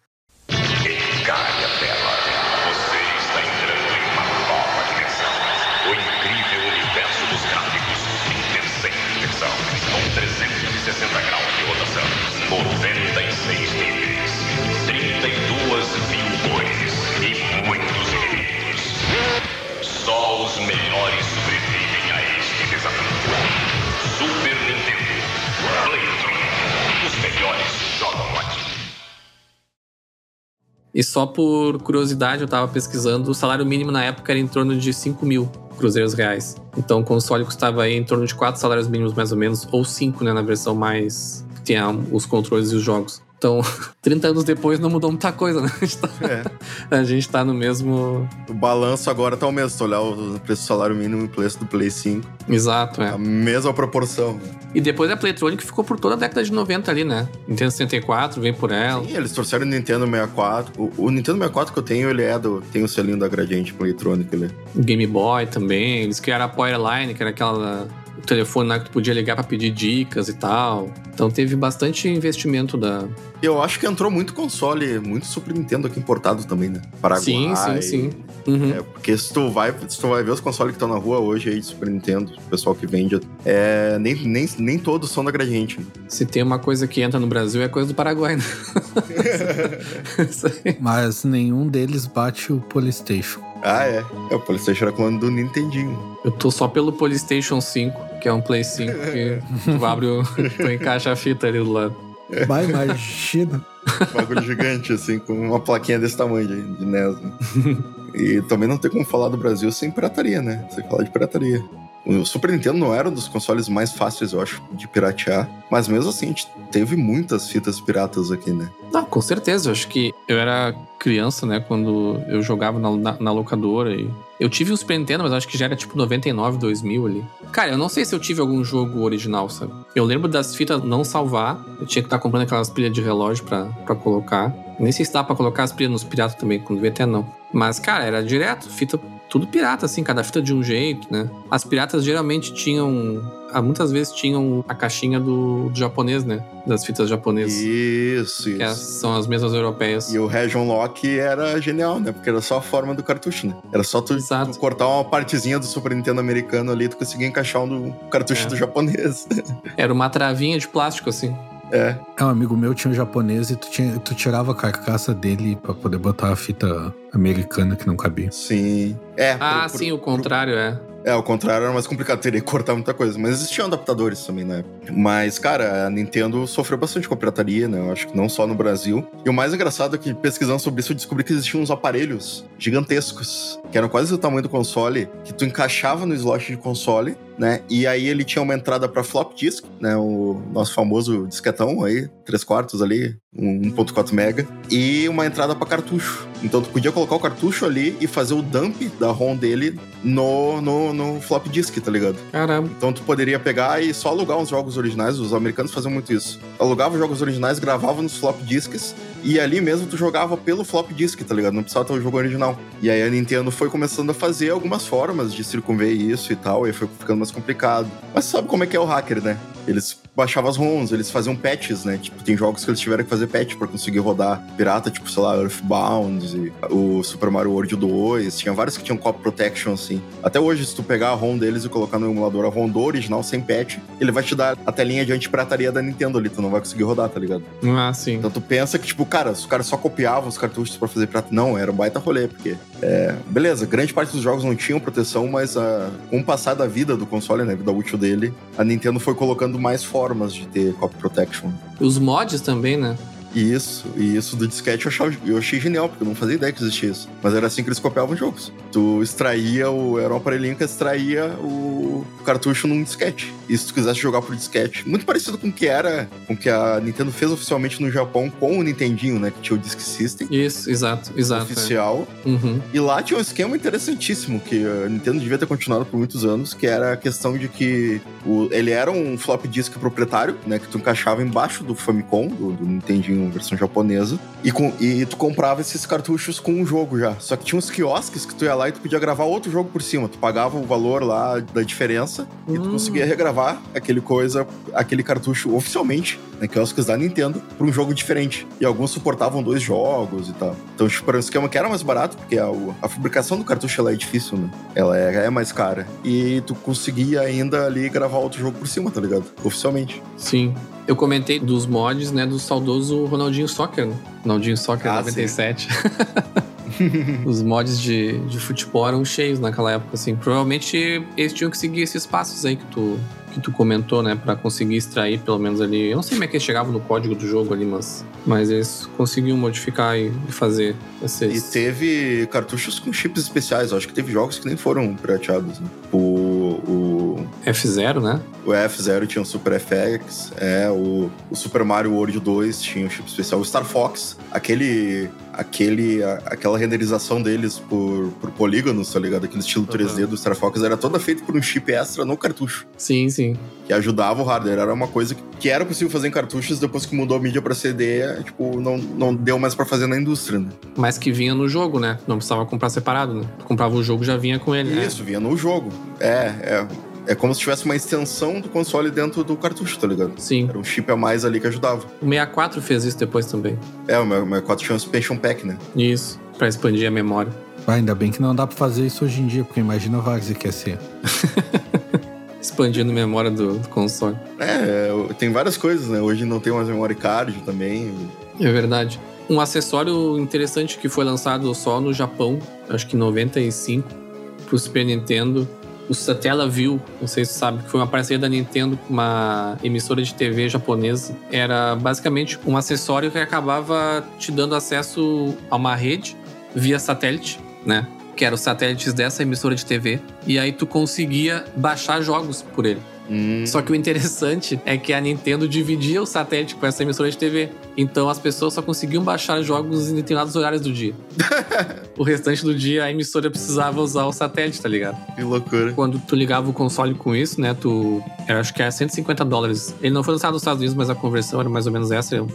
E só por curiosidade, eu tava pesquisando, o salário mínimo na época era em torno de 5 mil cruzeiros reais. Então o console custava aí em torno de 4 salários mínimos mais ou menos, ou 5, né, na versão mais que tinha os controles e os jogos. Então, 30 anos depois não mudou muita coisa, né? A gente tá, É. a gente tá no mesmo. O balanço agora tá o mesmo. Se olhar o preço do salário mínimo e o preço do Play 5, Exato, é. a mesma proporção. E depois a Playtronic ficou por toda a década de 90 ali, né? Nintendo 64, vem por ela. Sim, eles trouxeram o Nintendo 64. O, o Nintendo 64 que eu tenho, ele é do. Tem o selinho da Gradiente Playtronic ali. Game Boy também. Eles criaram a Powerline, que era aquela o telefone lá que tu podia ligar pra pedir dicas e tal. Então teve bastante investimento da. Eu acho que entrou muito console, muito Super Nintendo aqui importado também, né? Paraguai. Sim, sim, sim. Uhum. É, porque se tu, vai, se tu vai ver os consoles que estão na rua hoje aí de Super Nintendo, o pessoal que vende, é, nem, nem, nem todos são da Gradiente. né? Se tem uma coisa que entra no Brasil é coisa do Paraguai, né? Mas nenhum deles bate o Polystation. Ah, é. é o PlayStation era clone do Nintendinho. Eu tô só pelo PlayStation 5, que é um Play 5 que tu abre o. tu encaixa a fita ali do lado. Vai, imagina. Um bagulho gigante, assim, com uma plaquinha desse tamanho de, de NES. Né? e também não tem como falar do Brasil sem pirataria, né? Sem falar de pirataria. O Super Nintendo não era um dos consoles mais fáceis, eu acho, de piratear. Mas mesmo assim, a gente teve muitas fitas piratas aqui, né? Não, com certeza. Eu acho que eu era criança, né? Quando eu jogava na, na, na locadora. E eu tive o Super Nintendo, mas acho que já era tipo 99, 2000 ali. Cara, eu não sei se eu tive algum jogo original, sabe? Eu lembro das fitas não salvar. Eu tinha que estar comprando aquelas pilhas de relógio pra colocar. Nem sei se dá pra colocar as pilhas nos piratas também, quando devia até não. Mas, cara, era direto. Fita tudo pirata, assim, cada fita de um jeito, né? As piratas geralmente tinham. ah, Muitas vezes tinham a caixinha do, do japonês, né? Das fitas japonesas. Isso, Que as- isso. são as mesmas europeias. E o Region Lock era genial, né? Porque era só a forma do cartucho, né? Era só tu, tu cortar uma partezinha do Super Nintendo americano ali, tu conseguia encaixar um do cartucho É. do japonês. Era uma travinha de plástico, assim. É. É, um amigo meu tinha um japonês e tu, tinha, tu tirava a carcaça dele pra poder botar a fita americana que não cabia. Sim. É. Ah, pro- pro- sim, o contrário é. É, o contrário era mais complicado, teria que cortar muita coisa. Mas existiam adaptadores também na época. Mas, cara, a Nintendo sofreu bastante com a pirataria, né? Eu acho que não só no Brasil. E o mais engraçado é que, pesquisando sobre isso, eu descobri que existiam uns aparelhos gigantescos, que eram quase do tamanho do console, que tu encaixava no slot de console, né? E aí ele tinha uma entrada pra flop disk, né? O nosso famoso disquetão aí, 3 quartos ali, um 1.4 mega. E uma entrada pra cartucho. Então tu podia colocar o cartucho ali e fazer o dump da ROM dele no, no, no flop disk, tá ligado? Caramba. Então tu poderia pegar e só alugar uns jogos originais, os americanos faziam muito isso. Alugava os jogos originais, gravava nos flop disks e ali mesmo tu jogava pelo flop disk, tá ligado? Não precisava ter o jogo original. E aí a Nintendo foi começando a fazer algumas formas de circunver isso e tal, e aí foi ficando mais complicado. Mas sabe como é que é o hacker, né? Eles baixavam as ROMs, eles faziam patches, né? Tipo, tem jogos que eles tiveram que fazer patch pra conseguir rodar pirata, tipo, sei lá, Earthbound, e o Super Mario World 2. Tinha vários que tinham copy protection, assim. Até hoje, se tu pegar a ROM deles e colocar no emulador a ROM do original sem patch, ele vai te dar a telinha de anti-pirataria da Nintendo ali, tu não vai conseguir rodar, tá ligado? Ah, sim. Então tu pensa que, tipo, cara, os caras só copiavam os cartuchos pra fazer pirata. Não, era um baita rolê, porque. É, beleza, grande parte dos jogos não tinham proteção, mas ah, com o passar da vida do console, né, a vida útil dele, a Nintendo foi colocando mais formas de ter copy protection. Os mods também, né? Isso, e isso do disquete eu, achava, eu achei genial, porque eu não fazia ideia que existia isso. Mas era assim que eles copiavam jogos. Tu extraía o. Era um aparelhinho que extraía o cartucho num disquete. E se tu quisesse jogar por disquete, muito parecido com o que era, com o que a Nintendo fez oficialmente no Japão com o Nintendinho, né? Que tinha o Disk System Isso, exato, exato. é. oficial. Uhum. E lá tinha um esquema interessantíssimo que a Nintendo devia ter continuado por muitos anos, que era a questão de que o- ele era um flop disk proprietário, né? Que tu encaixava embaixo do Famicom, do, do Nintendinho versão japonesa, e, com, e tu comprava esses cartuchos com um jogo já. Só que tinha uns quiosques que tu ia lá e tu podia gravar outro jogo por cima. Tu pagava o valor lá da diferença e tu Hum. conseguia regravar aquele coisa, aquele cartucho oficialmente, né? Quiosques da Nintendo, pra um jogo diferente. E alguns suportavam dois jogos e tal. Então, tipo, era um esquema que era mais barato, porque a, a fabricação do cartucho ela é difícil, né? Ela é, é mais cara. E tu conseguia ainda ali gravar outro jogo por cima, tá ligado? Oficialmente. Sim. Eu comentei dos mods, né, do saudoso Ronaldinho Soccer, né? Ronaldinho Soccer Ah, 97. Os mods de, de futebol eram cheios naquela época, assim. Provavelmente eles tinham que seguir esses passos aí que tu, que tu comentou, né? Pra conseguir extrair, pelo menos ali. Eu não sei como é que eles chegavam no código do jogo ali, mas, mas eles conseguiam modificar e, e fazer E esses. teve cartuchos com chips especiais. Eu acho que teve jogos que nem foram pirateados. Né? O, o, F0, né? o F0 tinha o Super FX, é, o, o Super Mario World 2 tinha um chip especial. O Star Fox, aquele, aquele, a- aquela renderização deles por, por polígonos, tá ligado? Aquele estilo 3D do Star Fox era toda feita por um chip extra no cartucho. Sim, sim. que ajudava o hardware. Era uma coisa que, que era possível fazer em cartuchos, depois que mudou a mídia pra CD, é, tipo, não, não deu mais pra fazer na indústria, né? Mas que vinha no jogo, né? Não precisava comprar separado, né? Tu comprava o jogo já vinha com ele. né? Isso, vinha no jogo. É, é. É como se tivesse uma extensão do console dentro do cartucho, tá ligado? Sim. Era um chip a mais ali que ajudava. O 64 fez isso depois também. É, o meu, meu 4 tinha um expansion pack, né? Isso. Pra expandir a memória. Ah, ainda bem que não dá pra fazer isso hoje em dia, porque imagina o Várzea que ia ser. Expandindo a memória do, do console. É, é, tem várias coisas, né? Hoje não tem mais memory card também. É verdade. Um acessório interessante que foi lançado só no Japão, acho que em 95, pro Super Nintendo, o Satellaview, não sei se você sabe, que foi uma parceria da Nintendo com uma emissora de TV japonesa. Era basicamente um acessório que acabava te dando acesso a uma rede via satélite, né? Que eram os satélites dessa emissora de TV. E aí tu conseguia baixar jogos por ele. Hum, Só que o interessante é que a Nintendo dividia o satélite com essa emissora de TV. Então as pessoas só conseguiam baixar jogos em determinados horários do dia. o restante do dia a emissora precisava usar o satélite, tá ligado? que loucura. Quando tu ligava o console com isso, né, tu... Eu acho que era 150 dólares. Ele não foi lançado nos Estados Unidos, mas a conversão era mais ou menos essa. era Um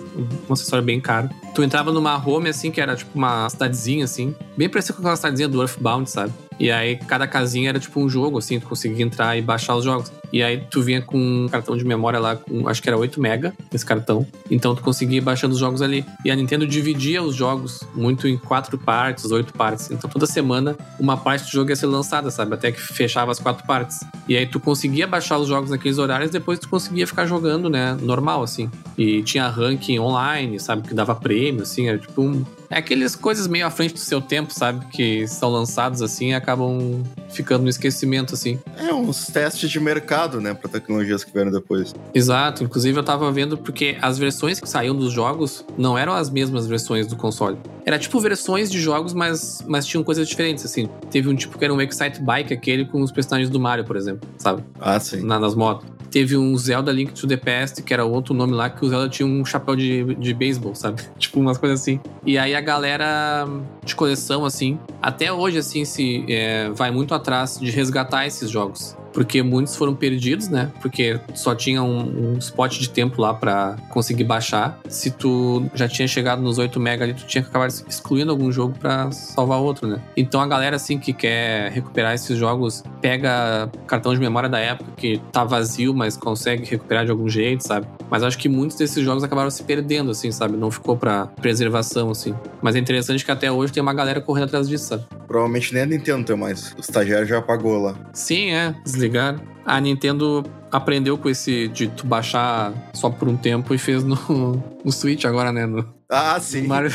um acessório bem caro. Tu entrava numa home, assim, que era tipo uma cidadezinha, assim. Bem parecido com aquela cidadezinha do Earthbound, sabe? E aí cada casinha era tipo um jogo, assim. Tu conseguia entrar e baixar os jogos. E aí tu vinha com um cartão de memória lá, com, acho que era 8 mega, esse cartão. Então tu conseguia ir baixando os jogos ali. E a Nintendo dividia os jogos muito em quatro partes, oito partes. Então toda semana uma parte do jogo ia ser lançada, sabe? Até que fechava as quatro partes. E aí tu conseguia baixar os jogos naqueles horários, depois tu conseguia ficar jogando, né? Normal, assim. E tinha ranking online, sabe? Que dava prêmio, assim. Era tipo um. É aquelas coisas meio à frente do seu tempo, sabe? Que são lançados assim e acabam ficando no esquecimento, assim. É, uns testes de mercado, né? Pra tecnologias que vieram depois. Exato, inclusive eu tava vendo porque as versões que saíam dos jogos não eram as mesmas versões do console. Era tipo versões de jogos, mas, mas tinham coisas diferentes, assim. Teve um tipo que era um Excite Bike, aquele com os personagens do Mario, por exemplo, sabe? Ah, sim. Na, nas motos. Teve um Zelda Link to the Past, que era outro nome lá, que o Zelda tinha um chapéu de, de beisebol, sabe? tipo umas coisas assim. E aí a galera de coleção, assim, até hoje, assim, se é, vai muito atrás de resgatar esses jogos. Porque muitos foram perdidos, né? Porque só tinha um, um spot de tempo lá pra conseguir baixar. Se tu já tinha chegado nos 8 mega ali, tu tinha que acabar excluindo algum jogo pra salvar outro, né? Então a galera, assim, que quer recuperar esses jogos, pega cartão de memória da época que tá vazio, mas consegue recuperar de algum jeito, sabe? Mas acho que muitos desses jogos acabaram se perdendo, assim, sabe? Não ficou pra preservação, assim. Mas é interessante que até hoje tem uma galera correndo atrás disso, sabe? Provavelmente nem a Nintendo tem mais. O estagiário já apagou lá. Sim, é, desligaram. A Nintendo aprendeu com esse de tu baixar só por um tempo e fez no, no Switch agora, né? No, Ah, sim. no Mario,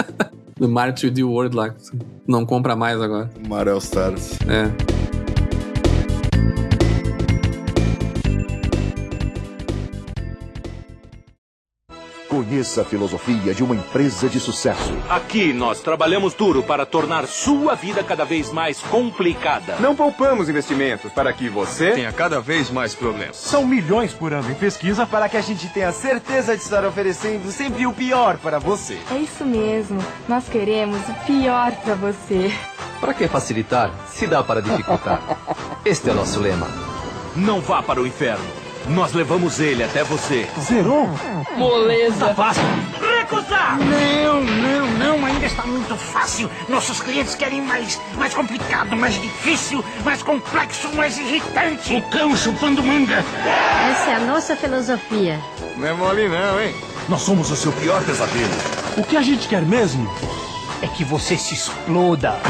no Mario 3D World lá. Não compra mais agora. Mario All Stars. É. Conheça a filosofia de uma empresa de sucesso. Aqui nós trabalhamos duro para tornar sua vida cada vez mais complicada. Não poupamos investimentos para que você tenha cada vez mais problemas. São milhões por ano em pesquisa para que a gente tenha certeza de estar oferecendo sempre o pior para você. É isso mesmo. Nós queremos o pior para você. Para que facilitar se dá para dificultar? Este é nosso lema. Não vá para o inferno. Nós levamos ele até você. Zerou? Moleza. Tá fácil. Recusar! Não, não, não, ainda está muito fácil. Nossos clientes querem mais, mais complicado, mais difícil, mais complexo, mais irritante. O cão chupando manga. Essa é a nossa filosofia. Não é mole não, hein? Nós somos o seu pior pesadelo. O que a gente quer mesmo é que você se exploda.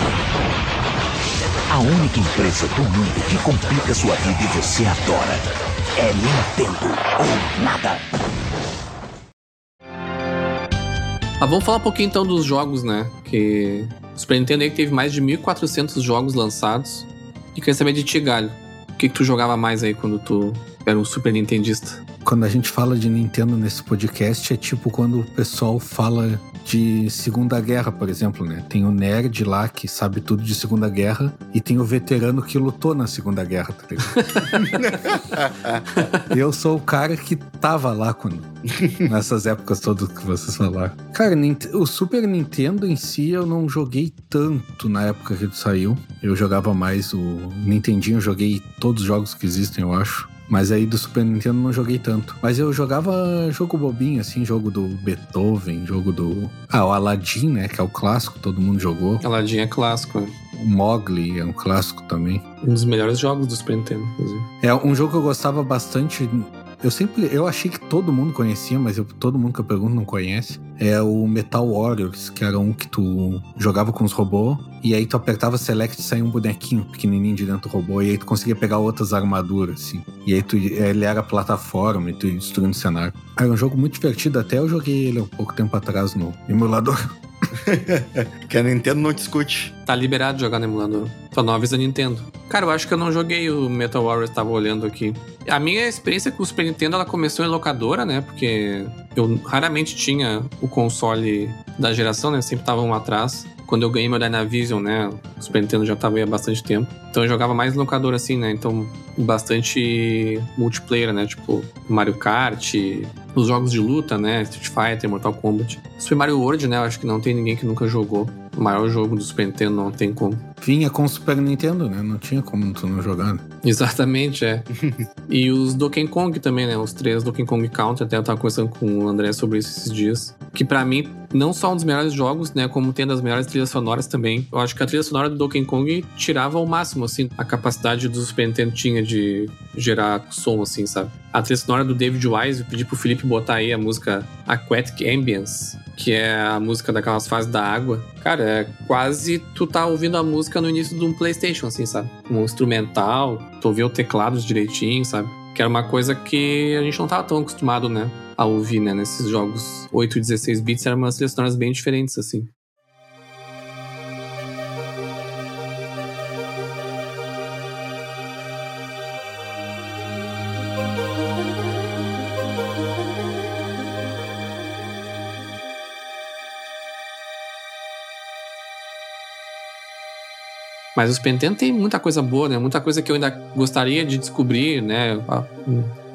A única empresa do mundo que complica sua vida e você adora é Nintendo ou nada. Ah, vamos falar um pouquinho então dos jogos, né? Que o Super Nintendo aí teve mais de 1.400 jogos lançados. E queria saber de ti, Galho. O que, que tu jogava mais aí quando tu era um Super Nintendista? Quando a gente fala de Nintendo nesse podcast, é tipo quando o pessoal fala de Segunda Guerra, por exemplo, né? Tem o nerd lá que sabe tudo de Segunda Guerra e tem o veterano que lutou na Segunda Guerra, tá Eu sou o cara que tava lá quando nessas épocas todas que vocês falaram. Cara, o Super Nintendo em si eu não joguei tanto na época que ele saiu. Eu jogava mais o Nintendinho, joguei todos os jogos que existem, eu acho. Mas aí do Super Nintendo não joguei tanto. Mas eu jogava jogo bobinho, assim, jogo do Beethoven, jogo do. Ah, o Aladdin, né? Que é o clássico, todo mundo jogou. Aladdin é clássico, né? O Mogli é um clássico também. Um dos melhores jogos do Super Nintendo, inclusive. É um jogo que eu gostava bastante eu sempre, eu achei que todo mundo conhecia, mas eu, todo mundo que eu pergunto não conhece. É o Metal Warriors, que era um que tu jogava com os robôs, e aí tu apertava select e saía um bonequinho pequenininho de dentro do robô, e aí tu conseguia pegar outras armaduras, assim. E aí tu, ele era plataforma e tu ia destruindo o cenário. Era um jogo muito divertido, até eu joguei ele um pouco tempo atrás no emulador. que a Nintendo não discute. Tá liberado jogar no emulador. Só não avisa Nintendo. Cara, eu acho que eu não joguei o Metal Warriors, tava olhando aqui. A minha experiência com o Super Nintendo, ela começou em locadora, né? Porque eu raramente tinha o console da geração, né? Sempre tava um atrás. Quando eu ganhei meu Dynavision, né? O Super Nintendo já tava aí há bastante tempo. Então eu jogava mais locador assim, né? Então bastante multiplayer, né? Tipo Mario Kart, os jogos de luta, né? Street Fighter, Mortal Kombat. Super Mario World, né? Eu acho que não tem ninguém que nunca jogou. O maior jogo do Super Nintendo não tem como. Vinha com o Super Nintendo, né? Não tinha como tu não jogar. Né? Exatamente, é. e os Donkey Kong também, né? Os três Donkey Kong Country. Até eu tava conversando com o André sobre isso esses dias. Que para mim, não só um dos melhores jogos, né? Como tem das melhores trilhas sonoras também. Eu acho que a trilha sonora do Donkey Kong tirava ao máximo, assim, a capacidade do Super Nintendo tinha de gerar som, assim, sabe? A trilha sonora do David Wise, eu pedi pro Felipe botar aí a música Aquatic Ambience, que é a música daquelas fases da água. Cara, é quase tu tá ouvindo a música no início de um PlayStation, assim, sabe? Um instrumental, tu ouvia o teclado direitinho, sabe? Que era uma coisa que a gente não tava tão acostumado, né? A ouvir, né? Nesses jogos 8 e 16 bits, eram umas trilhas bem diferentes, assim. Mas o Super tem muita coisa boa, né? Muita coisa que eu ainda gostaria de descobrir, né?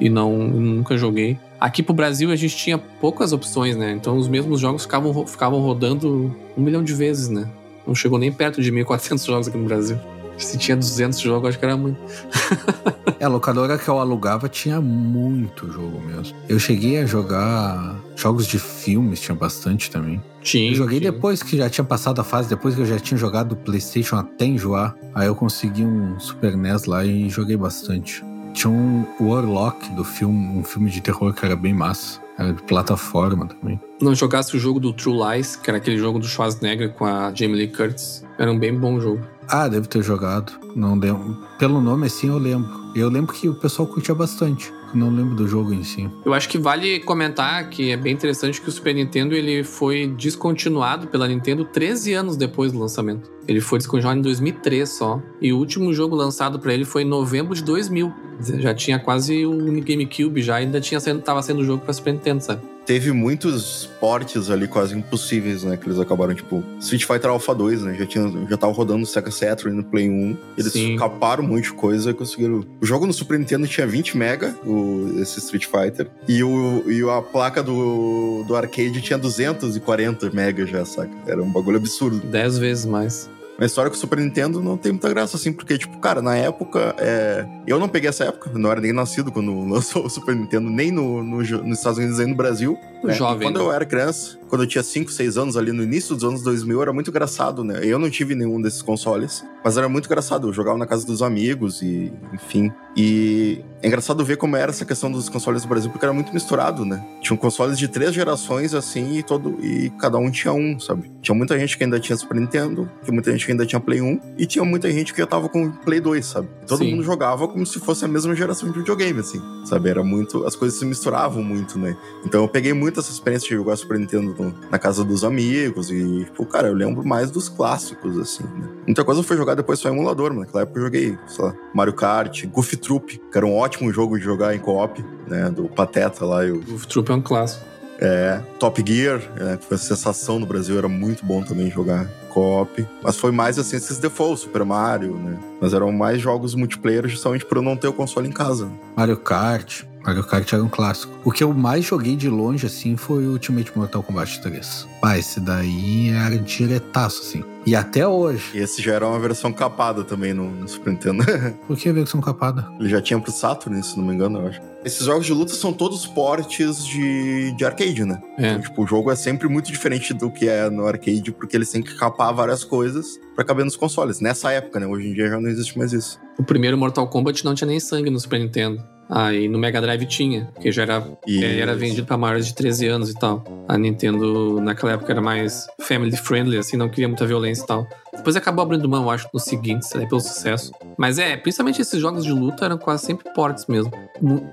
E não nunca joguei. Aqui pro Brasil a gente tinha poucas opções, né? Então os mesmos jogos ficavam, ficavam rodando um milhão de vezes, né? Não chegou nem perto de 1.400 jogos aqui no Brasil. Se tinha 200 jogos, acho que era muito. é, a locadora que eu alugava tinha muito jogo mesmo. Eu cheguei a jogar jogos de filmes, tinha bastante também. Tinha. Eu joguei tinha. depois que já tinha passado a fase, depois que eu já tinha jogado PlayStation até enjoar. Aí eu consegui um Super NES lá e joguei bastante. Tinha um Warlock do filme, um filme de terror que era bem massa. Era de plataforma também. Não jogasse o jogo do True Lies, que era aquele jogo do Schwarzenegger com a Jamie Lee Curtis. Era um bem bom jogo. Ah, deve ter jogado. Não lembro. Pelo nome assim eu lembro. Eu lembro que o pessoal curtia bastante. Não lembro do jogo em si. Eu acho que vale comentar que é bem interessante que o Super Nintendo ele foi descontinuado pela Nintendo 13 anos depois do lançamento. Ele foi descontinuado em 2003 só. E o último jogo lançado para ele foi em novembro de 2000. Já tinha quase o GameCube já, ainda tinha sendo, tava sendo jogo para Super Nintendo, sabe? Teve muitos portes ali quase impossíveis, né? Que eles acabaram, tipo, Street Fighter Alpha 2, né? Já, tinha, já tava rodando o Sega Saturn no Play 1. Eles Sim. caparam um monte de coisa e conseguiram. O jogo no Super Nintendo tinha 20 mega, o, esse Street Fighter. E, o, e a placa do, do arcade tinha 240 mega já, saca? Era um bagulho absurdo. Dez vezes mais. A história com o Super Nintendo não tem muita graça, assim, porque, tipo, cara, na época. é, Eu não peguei essa época, não era nem nascido quando lançou o Super Nintendo, nem no, no- nos Estados Unidos, nem no Brasil. Né? Jovem, Quando né? eu era criança, quando eu tinha 5, 6 anos, ali no início dos anos 2000, era muito engraçado, né? Eu não tive nenhum desses consoles, mas era muito engraçado. Eu jogava na casa dos amigos e, enfim. E é engraçado ver como era essa questão dos consoles do Brasil, porque era muito misturado, né? Tinham consoles de três gerações, assim, e todo e cada um tinha um, sabe? Tinha muita gente que ainda tinha Super Nintendo, tinha muita gente que ainda tinha Play 1, e tinha muita gente que já tava com Play 2, sabe? Todo Sim. mundo jogava como se fosse a mesma geração de videogame, assim, sabe? Era muito. As coisas se misturavam muito, né? Então eu peguei muito essa experiência de jogar Super Nintendo no- na casa dos amigos, e, tipo, cara, eu lembro mais dos clássicos, assim, né? Muita coisa foi jogar depois só em emulador, mano. Naquela época eu joguei, sei lá, Mario Kart, Goofy Troop, que era um ótimo jogo de jogar em co-op, né? Do Pateta lá e o O Troop é um clássico. é, Top Gear, é, que foi a sensação no Brasil, era muito bom também jogar co-op. Mas foi mais assim, esses default, Super Mario, né? Mas eram mais jogos multiplayer justamente por eu não ter o console em casa. Mario Kart. Mario Kart era um clássico. O que eu mais joguei de longe, assim, foi o Ultimate Mortal Kombat 3. Ah, esse daí era diretaço, assim. E até hoje. E esse já era uma versão capada também no, no Super Nintendo. Por que a versão capada? Ele já tinha pro Saturn, se não me engano, eu acho. Esses jogos de luta são todos portes de, de arcade, né? É. Então, tipo, o jogo é sempre muito diferente do que é no arcade, porque eles têm que capar várias coisas pra caber nos consoles. Nessa época, né? Hoje em dia já não existe mais isso. O primeiro Mortal Kombat não tinha nem sangue no Super Nintendo. Aí no Mega Drive tinha, porque já era, Isso. eh, era vendido pra maiores de 13 anos e tal. A Nintendo, naquela época, era mais family friendly, assim, não queria muita violência e tal. Depois acabou abrindo mão, acho, nos seguintes, até pelo sucesso. Mas é, principalmente esses jogos de luta eram quase sempre ports mesmo.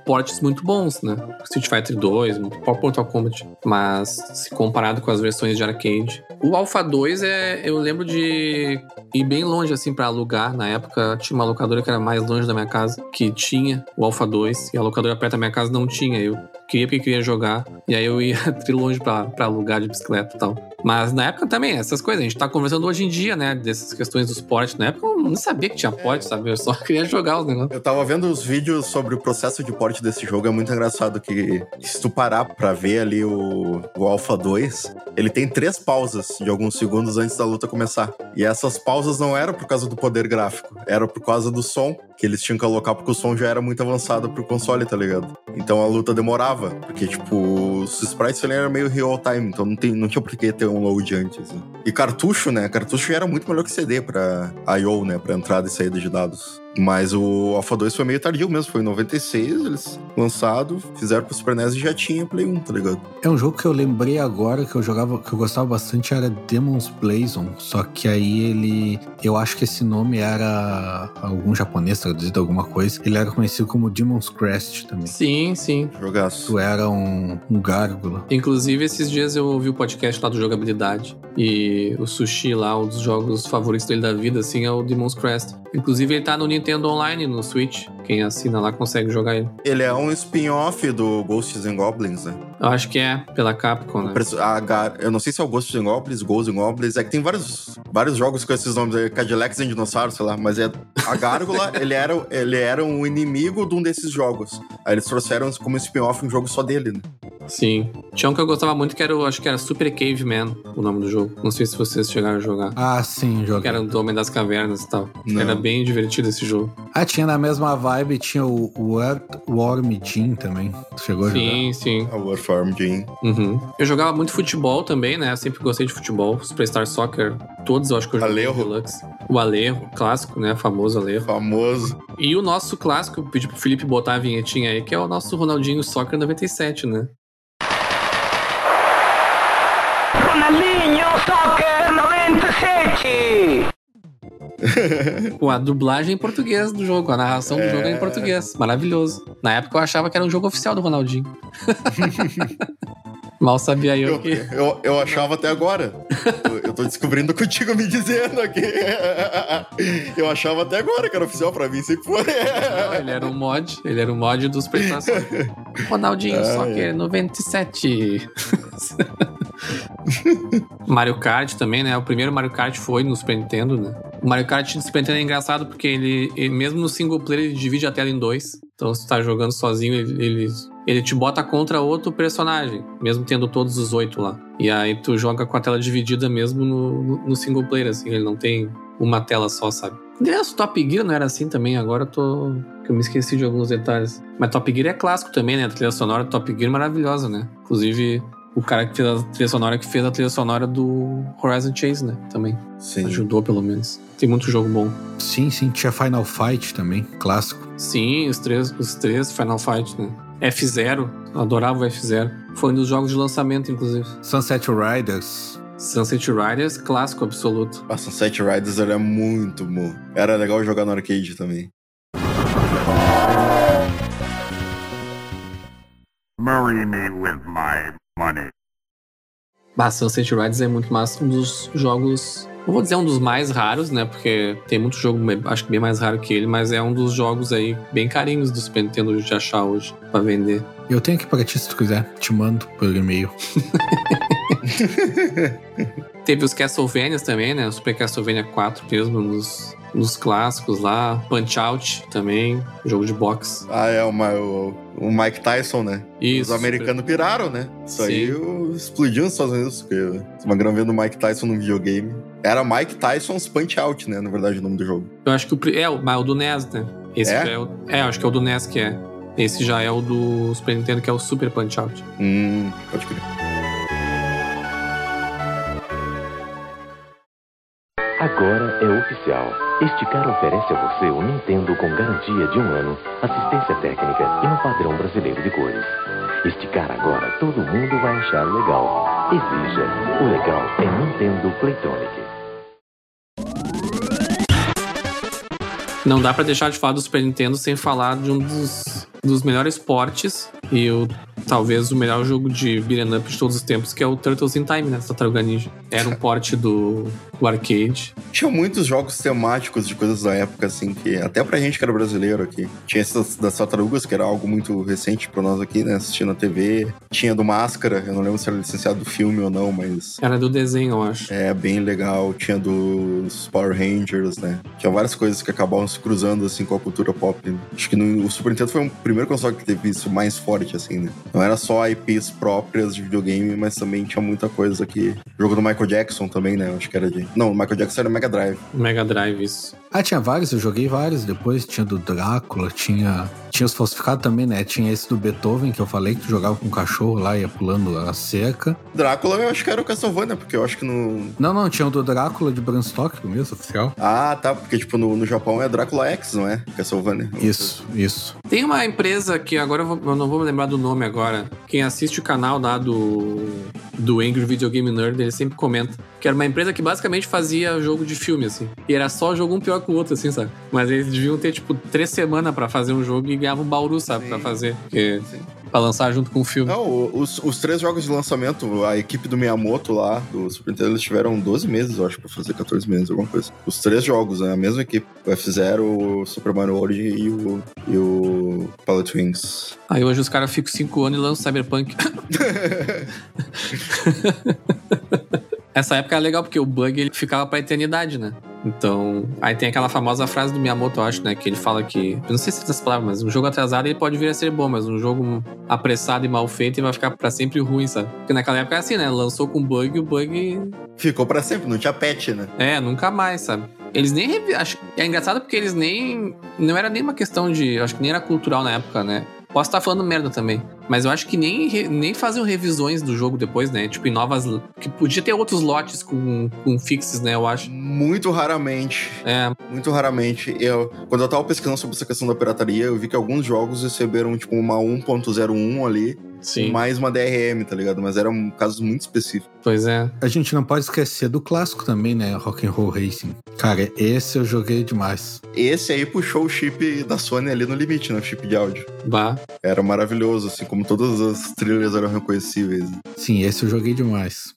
Ports muito bons, né? Street Fighter 2, o próprio Mortal Kombat. Mas, se comparado com as versões de arcade. O Alpha 2 é. Eu lembro de ir bem longe, assim, pra alugar. Na época, tinha uma locadora que era mais longe da minha casa, que tinha o Alpha 2. E a locadora perto da minha casa não tinha. Eu queria porque queria jogar. E aí eu ia longe pra, pra alugar de bicicleta e tal. Mas na época também, essas coisas. A gente tá conversando hoje em dia, né? Dessas questões dos portes. Na época eu não sabia que tinha porte, sabe? Eu só queria jogar os negócios. Eu tava vendo os vídeos sobre o processo de porte desse jogo, é muito engraçado que se tu parar pra ver ali o, o Alpha 2, ele tem três pausas de alguns segundos antes da luta começar. E essas pausas não eram por causa do poder gráfico, era por causa do som que eles tinham que alocar, porque o som já era muito avançado pro console, tá ligado? Então a luta demorava, porque, tipo, os sprites ali eram meio real time, então não, tem, não tinha por que ter um load antes. Assim. E cartucho, né? Cartucho era muito melhor que CD pra I.O., né? Pra entrada e saída de dados. Mas o Alpha 2 foi meio tardio mesmo, foi em 96, eles lançado, fizeram pro Super NES e já tinha Play 1, tá ligado? É um jogo que eu lembrei agora que eu jogava, que eu gostava bastante, era Demon's Blazon. Só que aí ele. Eu acho que esse nome era algum japonês traduzido, alguma coisa. Ele era conhecido como Demon's Crest também. Sim, sim. Jogaço. Tu era um, um gárgula. Inclusive, esses dias eu ouvi o podcast lá do Jogabilidade. E o Sushi lá, um dos jogos favoritos dele da vida, assim, é o Demon's Crest. Inclusive, ele tá no Nintendo Online, no Switch. Quem assina lá consegue jogar ele. Ele é um spin-off do Ghosts and Goblins, né? Eu acho que é, pela Capcom, né? Preço- a Gar- Eu não sei se é o Ghosts and Goblins, Ghosts and Goblins, é que tem vários, vários jogos com esses nomes, aí, Cadillacs and Dinossauros, sei lá, mas é a Gárgula, ele era, ele era um inimigo de um desses jogos. Aí eles trouxeram como spin-off um jogo só dele, né? Sim. Tinha um que eu gostava muito que era, o- acho que era Super Caveman, o nome do jogo. Não sei se vocês chegaram a jogar. Ah, sim, Que joguei. era do Homem das Cavernas e tal. Não. Era bem divertido esse jogo. Ah, tinha na mesma vibe, tinha o, o Earthworm Jim também. Tu chegou a jogar? Sim, sim. A Warfarm Jim. Uhum. Eu jogava muito futebol também, né? Eu sempre gostei de futebol. Superstar Soccer, todos eu acho que eu joguei Alejo. Deluxe. O Alejo, clássico, né? Famoso Alejo. Famoso. E o nosso clássico, pedi pro Felipe botar a vinhetinha aí, que é o nosso Ronaldinho Soccer 97, né? Ronaldinho Soccer 97! Com a dublagem em português do jogo, a narração do É. jogo é em português. Maravilhoso. Na época eu achava que era um jogo oficial do Ronaldinho. Mal sabia eu Eu, que. eu, eu achava até agora. Eu, eu tô descobrindo contigo me dizendo aqui. Eu achava até agora que era oficial pra mim, sempre foi. Não, ele era um mod, ele era um mod do Superstar Soccer. Ronaldinho Ai, Soccer ai. 97. Mario Kart também, né? O primeiro Mario Kart foi no Super Nintendo, né? O Mario Kart do Super Nintendo é engraçado porque ele, ele- mesmo no single player, ele divide a tela em dois. Então, se tá jogando sozinho, ele, ele, ele te bota contra outro personagem, mesmo tendo todos os oito lá. E aí tu joga com a tela dividida mesmo no, no- no single player, assim. Ele não tem uma tela só, sabe? Aliás, Top Gear não era assim também, agora eu tô. que eu me esqueci de alguns detalhes. Mas Top Gear é clássico também, né? A trilha sonora Top Gear é maravilhosa, né? Inclusive, o cara que fez a trilha sonora que fez a trilha sonora do Horizon Chase, né? Também. Sim. Ajudou, pelo menos. Tem muito jogo bom. Sim, sim, tinha Final Fight também, clássico. Sim, os três, os três Final Fight, né? F0, eu adorava o F0. Foi um dos jogos de lançamento, inclusive. Sunset Riders. Sunset Riders, clássico absoluto. A Sunset Riders era muito bom. Era legal jogar no arcade também. Marry me with my money. Bah, Sunset Riders é muito massa. Um dos jogos. Não vou dizer um dos mais raros, né? Porque tem muito jogo, acho que bem mais raro que ele, mas é um dos jogos aí bem carinhos do Super Nintendo de achar hoje pra vender. Eu tenho aqui pra ti se tu quiser, te mando por e-mail. Teve os Castlevanias também, né? O Super Castlevania 4 mesmo, um dos clássicos lá. Punch Out também, jogo de boxe. Ah, é, o, o, o Mike Tyson, né? Isso. Os americanos piraram, né? Isso aí Sim. o- explodiu nos Estados Unidos, porque uma grana vendo o Mike Tyson no videogame. Era Mike Tyson's Punch Out, né? Na verdade, o nome do jogo. Eu acho que o. É, o- mas o do NES, né? Esse É? é o. É, acho que é o do NES que é. Esse já é o do Super Nintendo, que é o Super Punch Out. Hum, pode crer. Agora é oficial. Este cara oferece a você o Nintendo com garantia de um ano, assistência técnica e no padrão brasileiro de cores. Este cara agora todo mundo vai achar legal. Exija. O legal é Nintendo Playtonic. Não dá pra deixar de falar do Super Nintendo sem falar de um dos, dos melhores portes e o, talvez o melhor jogo de beat'em up de todos os tempos, que é o Turtles in Time, né? Tartaruga Ninja. Era um porte do, do arcade. Tinha muitos jogos temáticos de coisas da época, assim, que até pra gente que era brasileiro aqui. Tinha esse das, das tartarugas, que era algo muito recente pra nós aqui, né? Assistindo a TV. Tinha do Máscara, eu não lembro se era licenciado do filme ou não, mas. Era do desenho, eu acho. É, bem legal. Tinha dos Power Rangers, né? Tinha várias coisas que acabavam se cruzando, assim, com a cultura pop. né? Acho que no, o Super Nintendo foi o primeiro console que teve isso mais forte, assim, né? Não era só IPs próprias de videogame, mas também tinha muita coisa aqui. Jogo do Michael Jackson também, né? Acho que era de. Não, o Michael Jackson era Mega Drive. Mega Drive, isso. Ah, tinha vários, eu joguei vários depois. Tinha do Drácula, tinha. Tinha os falsificados também, né? Tinha esse do Beethoven, que eu falei, que tu jogava com um cachorro lá, ia pulando a cerca. Drácula eu acho que era o Castlevania, porque eu acho que no. Não, não, tinha o do Drácula de Bram Stoker mesmo, oficial. Ah, tá, porque tipo no, no Japão é Drácula X, não é? Castlevania. Isso, isso. Tem uma empresa que agora eu, vou- eu não vou me lembrar do nome agora. Quem assiste o canal lá do, do Angry Video Game Nerd, ele sempre comenta que era uma empresa que basicamente fazia jogo de filme, assim. E era só jogo um pior que o outro, assim, sabe? Mas eles deviam ter, tipo, três semanas pra fazer um jogo e ganhavam um bauru, sabe? Pra fazer. Porque, pra lançar junto com o filme. Não, o- os, os três jogos de lançamento, a equipe do Miyamoto lá, do Super Nintendo, eles tiveram 12 meses, eu acho, pra fazer 14 meses, alguma coisa. Os três jogos, né? A mesma equipe. O F-Zero, o Super Mario World e o, e o Pilot Wings. Aí hoje os caras ficam cinco anos e lançam Cyberpunk. Essa época era legal porque o bug ele ficava pra eternidade, né? Então, aí tem aquela famosa frase do Miyamoto, eu acho, né? Que ele fala que. Eu não sei se é essas palavras, mas um jogo atrasado ele pode vir a ser bom, mas um jogo apressado e mal feito ele vai ficar pra sempre ruim, sabe? Porque naquela época era assim, né? Lançou com bug e o bug. Ficou pra sempre, não tinha patch, né? É, nunca mais, sabe? Eles nem. revi- Acho... É engraçado porque eles nem. Não era nem uma questão de. Acho que nem era cultural na época, né? Posso estar falando merda também. Mas eu acho que nem, nem faziam revisões do jogo depois, né? Tipo, em novas. Que podia ter outros lotes com, com fixes, né? Eu acho. Muito raramente. É. Muito raramente. Eu, quando eu tava pesquisando sobre essa questão da pirataria, eu vi que alguns jogos receberam, tipo, uma 1.01 ali. Sim. Mais uma DRM, tá ligado? Mas eram casos muito específicos. Pois é. A gente não pode esquecer do clássico também, né? Rock'n'Roll Racing. Cara, esse eu joguei demais. Esse aí puxou o chip da Sony ali no limite, né? O chip de áudio. Bah. Era maravilhoso, assim, como todas as trilhas eram reconhecíveis. Sim, esse eu joguei demais.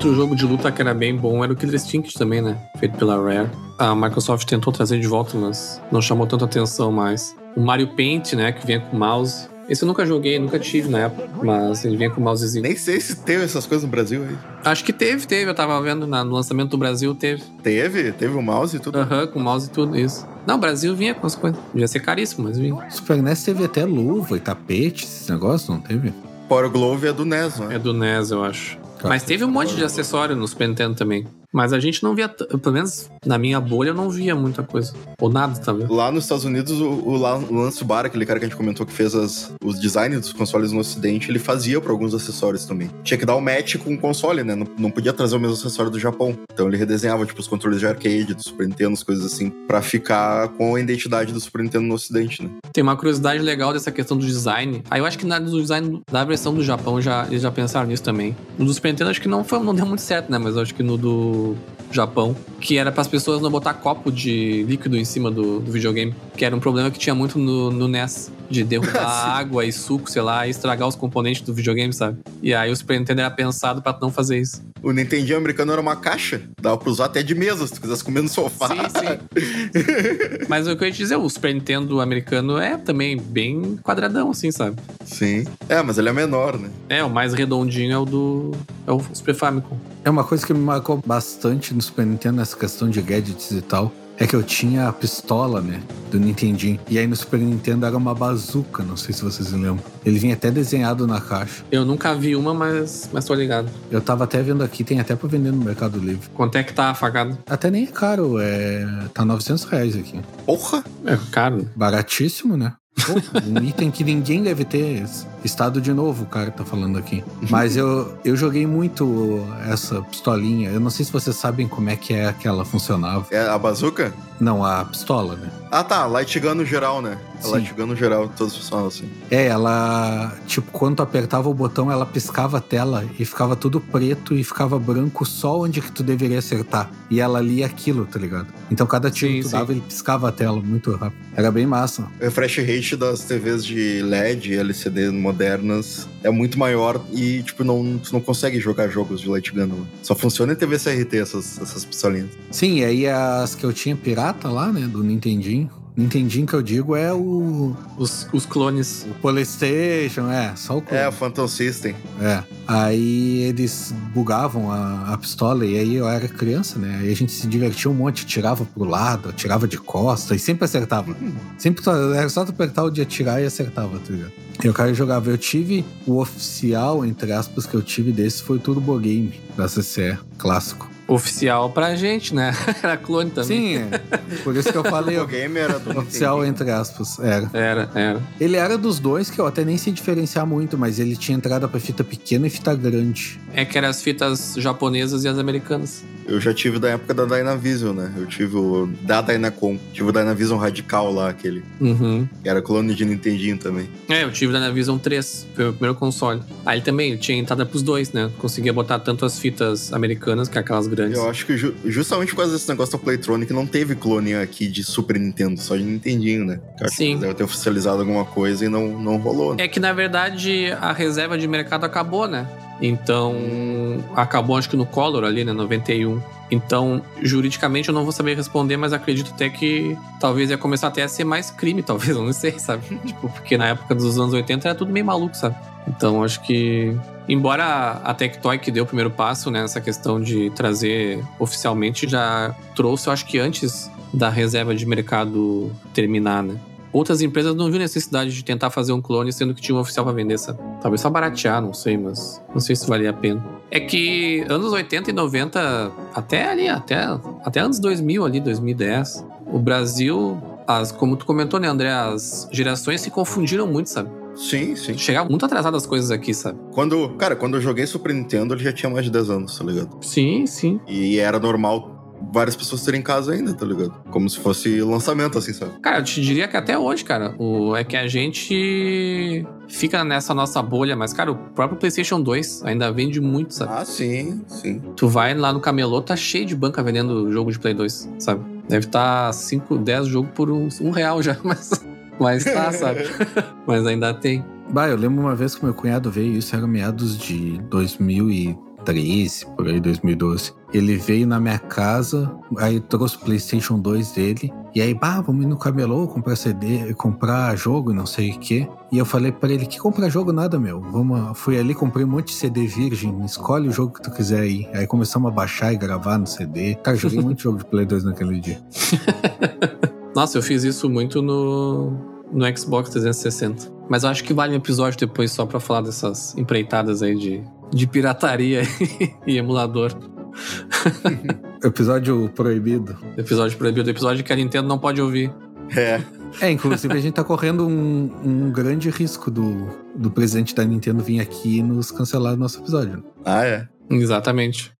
Outro jogo de luta que era bem bom era o Killer Instinct também, né? Feito pela Rare. A Microsoft tentou trazer de volta, mas não chamou tanta atenção mais. O Mario Paint, né? Que vinha com mouse. Esse eu nunca joguei, nunca tive na época, mas ele vinha com mousezinho. Nem sei se teve essas coisas no Brasil aí. Acho que teve, teve. Eu tava vendo na- no lançamento do Brasil, teve. Teve? Teve o mouse e tudo? Aham, com mouse e tudo, isso. Não, o Brasil vinha com as coisas. Devia ser caríssimo, mas vinha. Super NES teve até luva e tapete, esses negócios, não teve? Power Glove é do NES, não é? É do NES, eu acho. Mas teve um monte de acessório no Super Nintendo também. Mas a gente não via, pelo menos na minha bolha, eu não via muita coisa. Ou nada, tá vendo? Lá nos Estados Unidos, o, o, Lan- o Lance Bar, aquele cara que a gente comentou que fez as, os designs dos consoles no ocidente, ele fazia para alguns acessórios também. Tinha que dar o match com o console, né? Não, não podia trazer o mesmo acessório do Japão. Então ele redesenhava, tipo, os controles de arcade, do Super Nintendo, as coisas assim, pra ficar com a identidade do Super Nintendo no ocidente, né? Tem uma curiosidade legal dessa questão do design. Aí eu acho que na do design da versão do Japão já, eles já pensaram nisso também. No do Super Nintendo acho que não, foi, não deu muito certo, né? Mas eu acho que no do Japão, que era para as pessoas não botar copo de líquido em cima do, do videogame, que era um problema que tinha muito no, no NES, de derrubar água e suco, sei lá, e estragar os componentes do videogame, sabe? E aí o Super Nintendo era pensado para não fazer isso. O Nintendinho americano era uma caixa, dava pra usar até de mesa, se tu quisesse comer no sofá. Sim, sim. Mas o que eu ia te dizer, o Super Nintendo americano é também bem quadradão, assim, sabe? Sim. É, mas ele é menor, né? É, o mais redondinho é o do. É o Super Famicom. É uma coisa que me marcou bastante no Super Nintendo, nessa questão de gadgets e tal. É que eu tinha a pistola, né? Do Nintendinho. E aí no Super Nintendo era uma bazuca, não sei se vocês lembram. Ele vinha até desenhado na caixa. Eu nunca vi uma, mas, mas tô ligado. Eu tava até vendo aqui, tem até pra vender no Mercado Livre. Quanto é que tá a facada? Até nem é caro, é. Tá 900 reais aqui. Porra! É caro. Baratíssimo, né? Um item que ninguém deve ter. Estado de novo, o cara tá falando aqui. Mas eu, eu joguei muito essa pistolinha. Eu não sei se vocês sabem como é que é que ela funcionava. É a bazuca? Não, a pistola, né? Ah, tá. Light gun no geral, né? A Sim. light gun no geral, todos funcionam assim. É, ela. Tipo, quando tu apertava o botão, ela piscava a tela e ficava tudo preto e ficava branco só onde que tu deveria acertar. E ela lia aquilo, tá ligado? Então cada tiro Sim, que tu sim. dava, ele piscava a tela muito rápido. Era bem massa. O refresh rate das TVs de LED e LCD modernas é muito maior e, tipo, não, tu não consegue jogar jogos de light gun. Não. Só funciona em TV CRT essas, essas pistolinhas. Sim, e aí as que eu tinha pirata lá, né, do Nintendinho. Nintendinho que eu digo é o. Os, os clones. O PlayStation, é, só o clone. É, o Phantom System. É. Aí eles bugavam a, a pistola e aí eu era criança, né? Aí a gente se divertia um monte, tirava pro lado, tirava de costa e sempre acertava. sempre só- era só tu apertar o de atirar e acertava, tá ligado? E o cara jogava. Eu tive o oficial, entre aspas, que eu tive desse foi o Turbo Game da CCE, clássico. Oficial pra gente, né? Era clone também. Sim, é. Por isso que eu falei. O game era do Oficial, entre aspas, era. Era, era. Ele era dos dois que eu até nem sei diferenciar muito, mas ele tinha entrada pra fita pequena e fita grande. É que eram as fitas japonesas e as americanas. Eu já tive da época da Dynavision, né? Eu tive o da Dynacon. Tive o Dynavision Radical lá, aquele. Uhum. Que era clone de Nintendinho também. É, eu tive da Navision 3, foi o meu primeiro console. Aí também tinha entrada pros dois, né? Conseguia botar tanto as fitas americanas, que é aquelas grandes. Eu acho que ju- justamente por causa desse negócio da Playtronic não teve clone aqui de Super Nintendo, só de Nintendinho, né? Eu acho Sim. Que deve ter oficializado alguma coisa e não, não rolou. Né? É que na verdade a reserva de mercado acabou, né? Então acabou acho que no Collor ali, né? 91. Então, juridicamente eu não vou saber responder, mas acredito até que talvez ia começar até a ser mais crime, talvez, eu não sei, sabe? tipo, porque na época dos anos 80 era tudo meio maluco, sabe? Então, acho que. Embora a Tectoy que deu o primeiro passo né, nessa questão de trazer oficialmente, já trouxe, eu acho que antes da reserva de mercado terminar, né? Outras empresas não viram necessidade de tentar fazer um clone, sendo que tinha um oficial pra vender? Talvez só baratear, não sei, mas não sei se valia a pena. É que anos 80 e 90, até ali, até, até anos 2000 ali, 2010, o Brasil, as, como tu comentou, né, André, as gerações se confundiram muito, sabe? Sim, sim. Chegavam muito atrasadas as coisas aqui, sabe? Quando, cara, quando eu joguei Super Nintendo, ele já tinha mais de 10 anos, tá ligado? Sim, sim. E era normal várias pessoas terem em casa ainda, tá ligado? Como se fosse lançamento, assim, sabe? Cara, eu te diria que até hoje, cara, o, é que a gente fica nessa nossa bolha, mas, cara, o próprio PlayStation 2 ainda vende muito, sabe? Ah, sim, sim. Tu vai lá no camelô, tá cheio de banca vendendo jogo de Play 2, sabe? Deve estar 5, 10 jogos por um, um real já, mas, mas tá, sabe? mas ainda tem. Bah, eu lembro uma vez que meu cunhado veio, isso era meados de 2009, 2013, por aí, 2012. Ele veio na minha casa, aí trouxe o PlayStation 2 dele. E aí, bah, vamos ir no camelô comprar CD, comprar jogo e não sei o quê. E eu falei pra ele que comprar jogo nada, meu. Vamos, fui ali, comprei um monte de CD virgem, escolhe o jogo que tu quiser aí. Aí começamos a baixar e gravar no CD. Cara, joguei muito jogo de Play 2 naquele dia. Nossa, eu fiz isso muito no, no Xbox 360. Mas eu acho que vale um episódio depois só pra falar dessas empreitadas aí de, de pirataria e emulador. Episódio proibido. Episódio proibido, episódio que a Nintendo não pode ouvir. É. É, inclusive a gente tá correndo um, um grande risco do, do presidente da Nintendo vir aqui e nos cancelar o nosso episódio. Ah, é? Exatamente.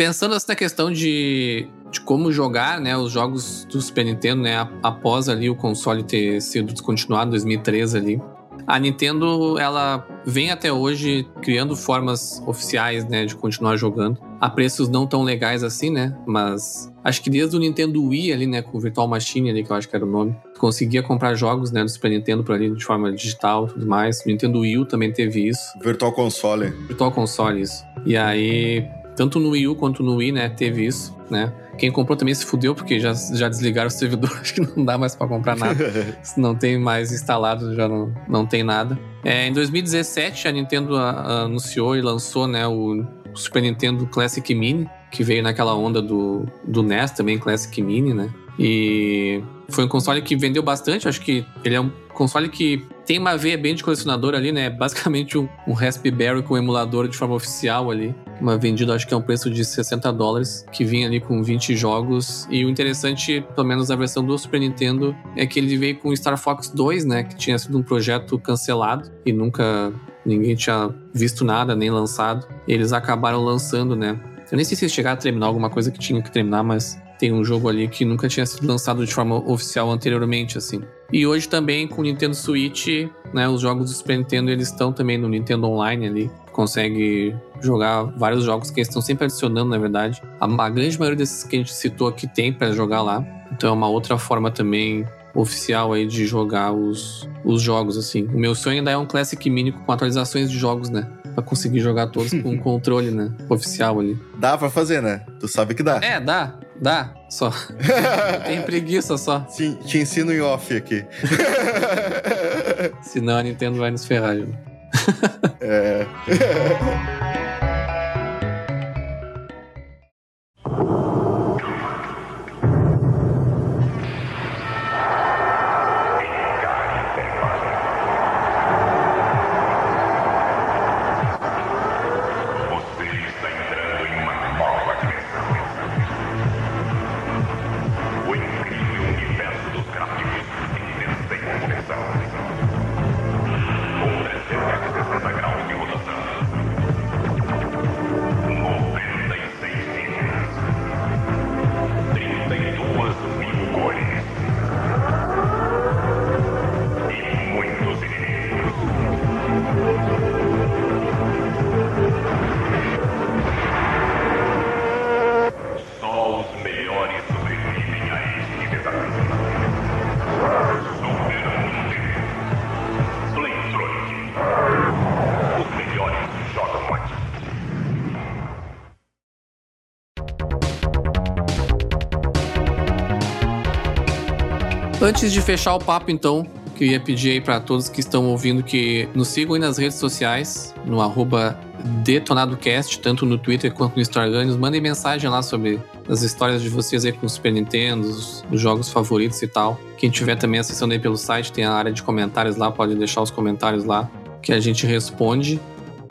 Pensando assim na questão de, de como jogar né, os jogos do Super Nintendo, né, após ali o console ter sido descontinuado em 2013 ali, a Nintendo ela vem até hoje criando formas oficiais né, de continuar jogando a preços não tão legais assim, né? Mas acho que desde o Nintendo Wii ali, né, com o Virtual Machine ali, que eu acho que era o nome, conseguia comprar jogos, né, do Super Nintendo por ali de forma digital e tudo mais. O Nintendo Wii U também teve isso. Virtual Console. Virtual Console, isso. E aí, tanto no Wii U quanto no Wii, né, teve isso, né? Quem comprou também se fudeu, porque já, já desligaram o servidor, acho que não dá mais para comprar nada. se não tem mais instalado, já não, não tem nada. É, em 2017, a Nintendo a, a, anunciou e lançou, né, o Super Nintendo Classic Mini, que veio naquela onda do, do NES também, Classic Mini, né? E foi um console que vendeu bastante, acho que ele é um console que tem uma veia bem de colecionador ali, né? Basicamente um, um Raspberry com emulador de forma oficial ali. Uma vendida, acho que é um preço de 60 dólares, que vinha ali com 20 jogos. E o interessante, pelo menos na versão do Super Nintendo, é que ele veio com Star Fox 2, né? Que tinha sido um projeto cancelado e nunca ninguém tinha visto nada, nem lançado. Eles acabaram lançando, né? Eu nem sei se eles chegaram a terminar alguma coisa que tinha que terminar, mas tem um jogo ali que nunca tinha sido lançado de forma oficial anteriormente, assim. E hoje também com o Nintendo Switch, né, os jogos do Super Nintendo eles estão também no Nintendo Online ali, consegue jogar vários jogos que eles estão sempre adicionando, na verdade. A, a grande maioria desses que a gente citou aqui tem para jogar lá. Então é uma outra forma também oficial aí de jogar os, os jogos, assim. O meu sonho ainda é um Classic Mini com atualizações de jogos, né? Pra conseguir jogar todos com um controle, né? Oficial ali. Dá pra fazer, né? Tu sabe que dá. É, dá. Dá. Só. Tem preguiça só. Sim, te ensino em off aqui. Senão a Nintendo vai nos ferrar, é. Antes de fechar o papo, então, queria pedir aí para todos que estão ouvindo que nos sigam aí nas redes sociais, no arroba DetonadoCast, tanto no Twitter quanto no Instagram. Nos mandem mensagem lá sobre as histórias de vocês aí com o Super Nintendo, os jogos favoritos e tal. Quem tiver também acessando aí pelo site, tem a área de comentários lá, pode deixar os comentários lá que a gente responde.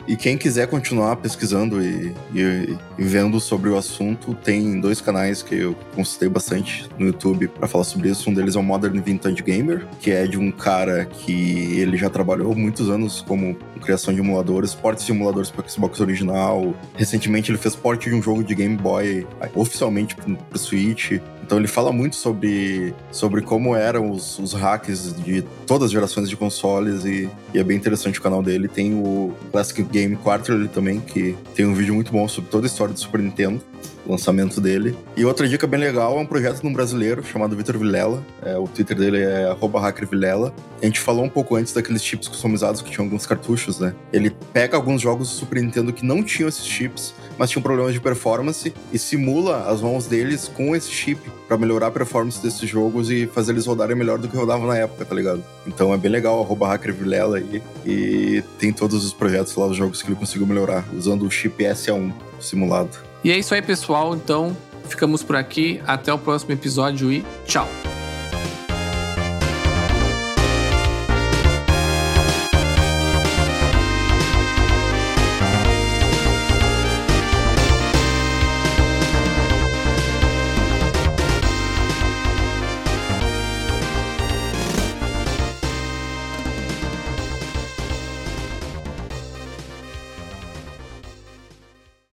E quem quiser continuar pesquisando e, e, e, vendo sobre o assunto, tem dois canais que eu consultei bastante no YouTube para falar sobre isso. Um deles é o Modern Vintage Gamer, que é de um cara que ele já trabalhou muitos anos como criação de emuladores, portes de emuladores para Xbox original. Recentemente ele fez porte de um jogo de Game Boy oficialmente para Switch. Então ele fala muito sobre, sobre como eram os, os hacks de todas as gerações de consoles e, e, é bem interessante o canal dele. Tem o Classic Game Quarterly também, que tem um vídeo muito bom sobre toda a história do Super Nintendo. O lançamento dele. E outra dica bem legal é um projeto de um brasileiro chamado Vitor Vilela. É, o Twitter dele é hackervilela. A gente falou um pouco antes daqueles chips customizados que tinham alguns cartuchos, né? Ele pega alguns jogos do Super Nintendo que não tinham esses chips, mas tinham problemas de performance e simula as mãos deles com esse chip para melhorar a performance desses jogos e fazer eles rodarem melhor do que rodavam na época, tá ligado? Então é bem legal, arroba hackervilela aí. E tem todos os projetos lá, os jogos que ele conseguiu melhorar, usando o chip SA1 simulado. E é isso aí, pessoal. Então, ficamos por aqui. Até o próximo episódio e tchau.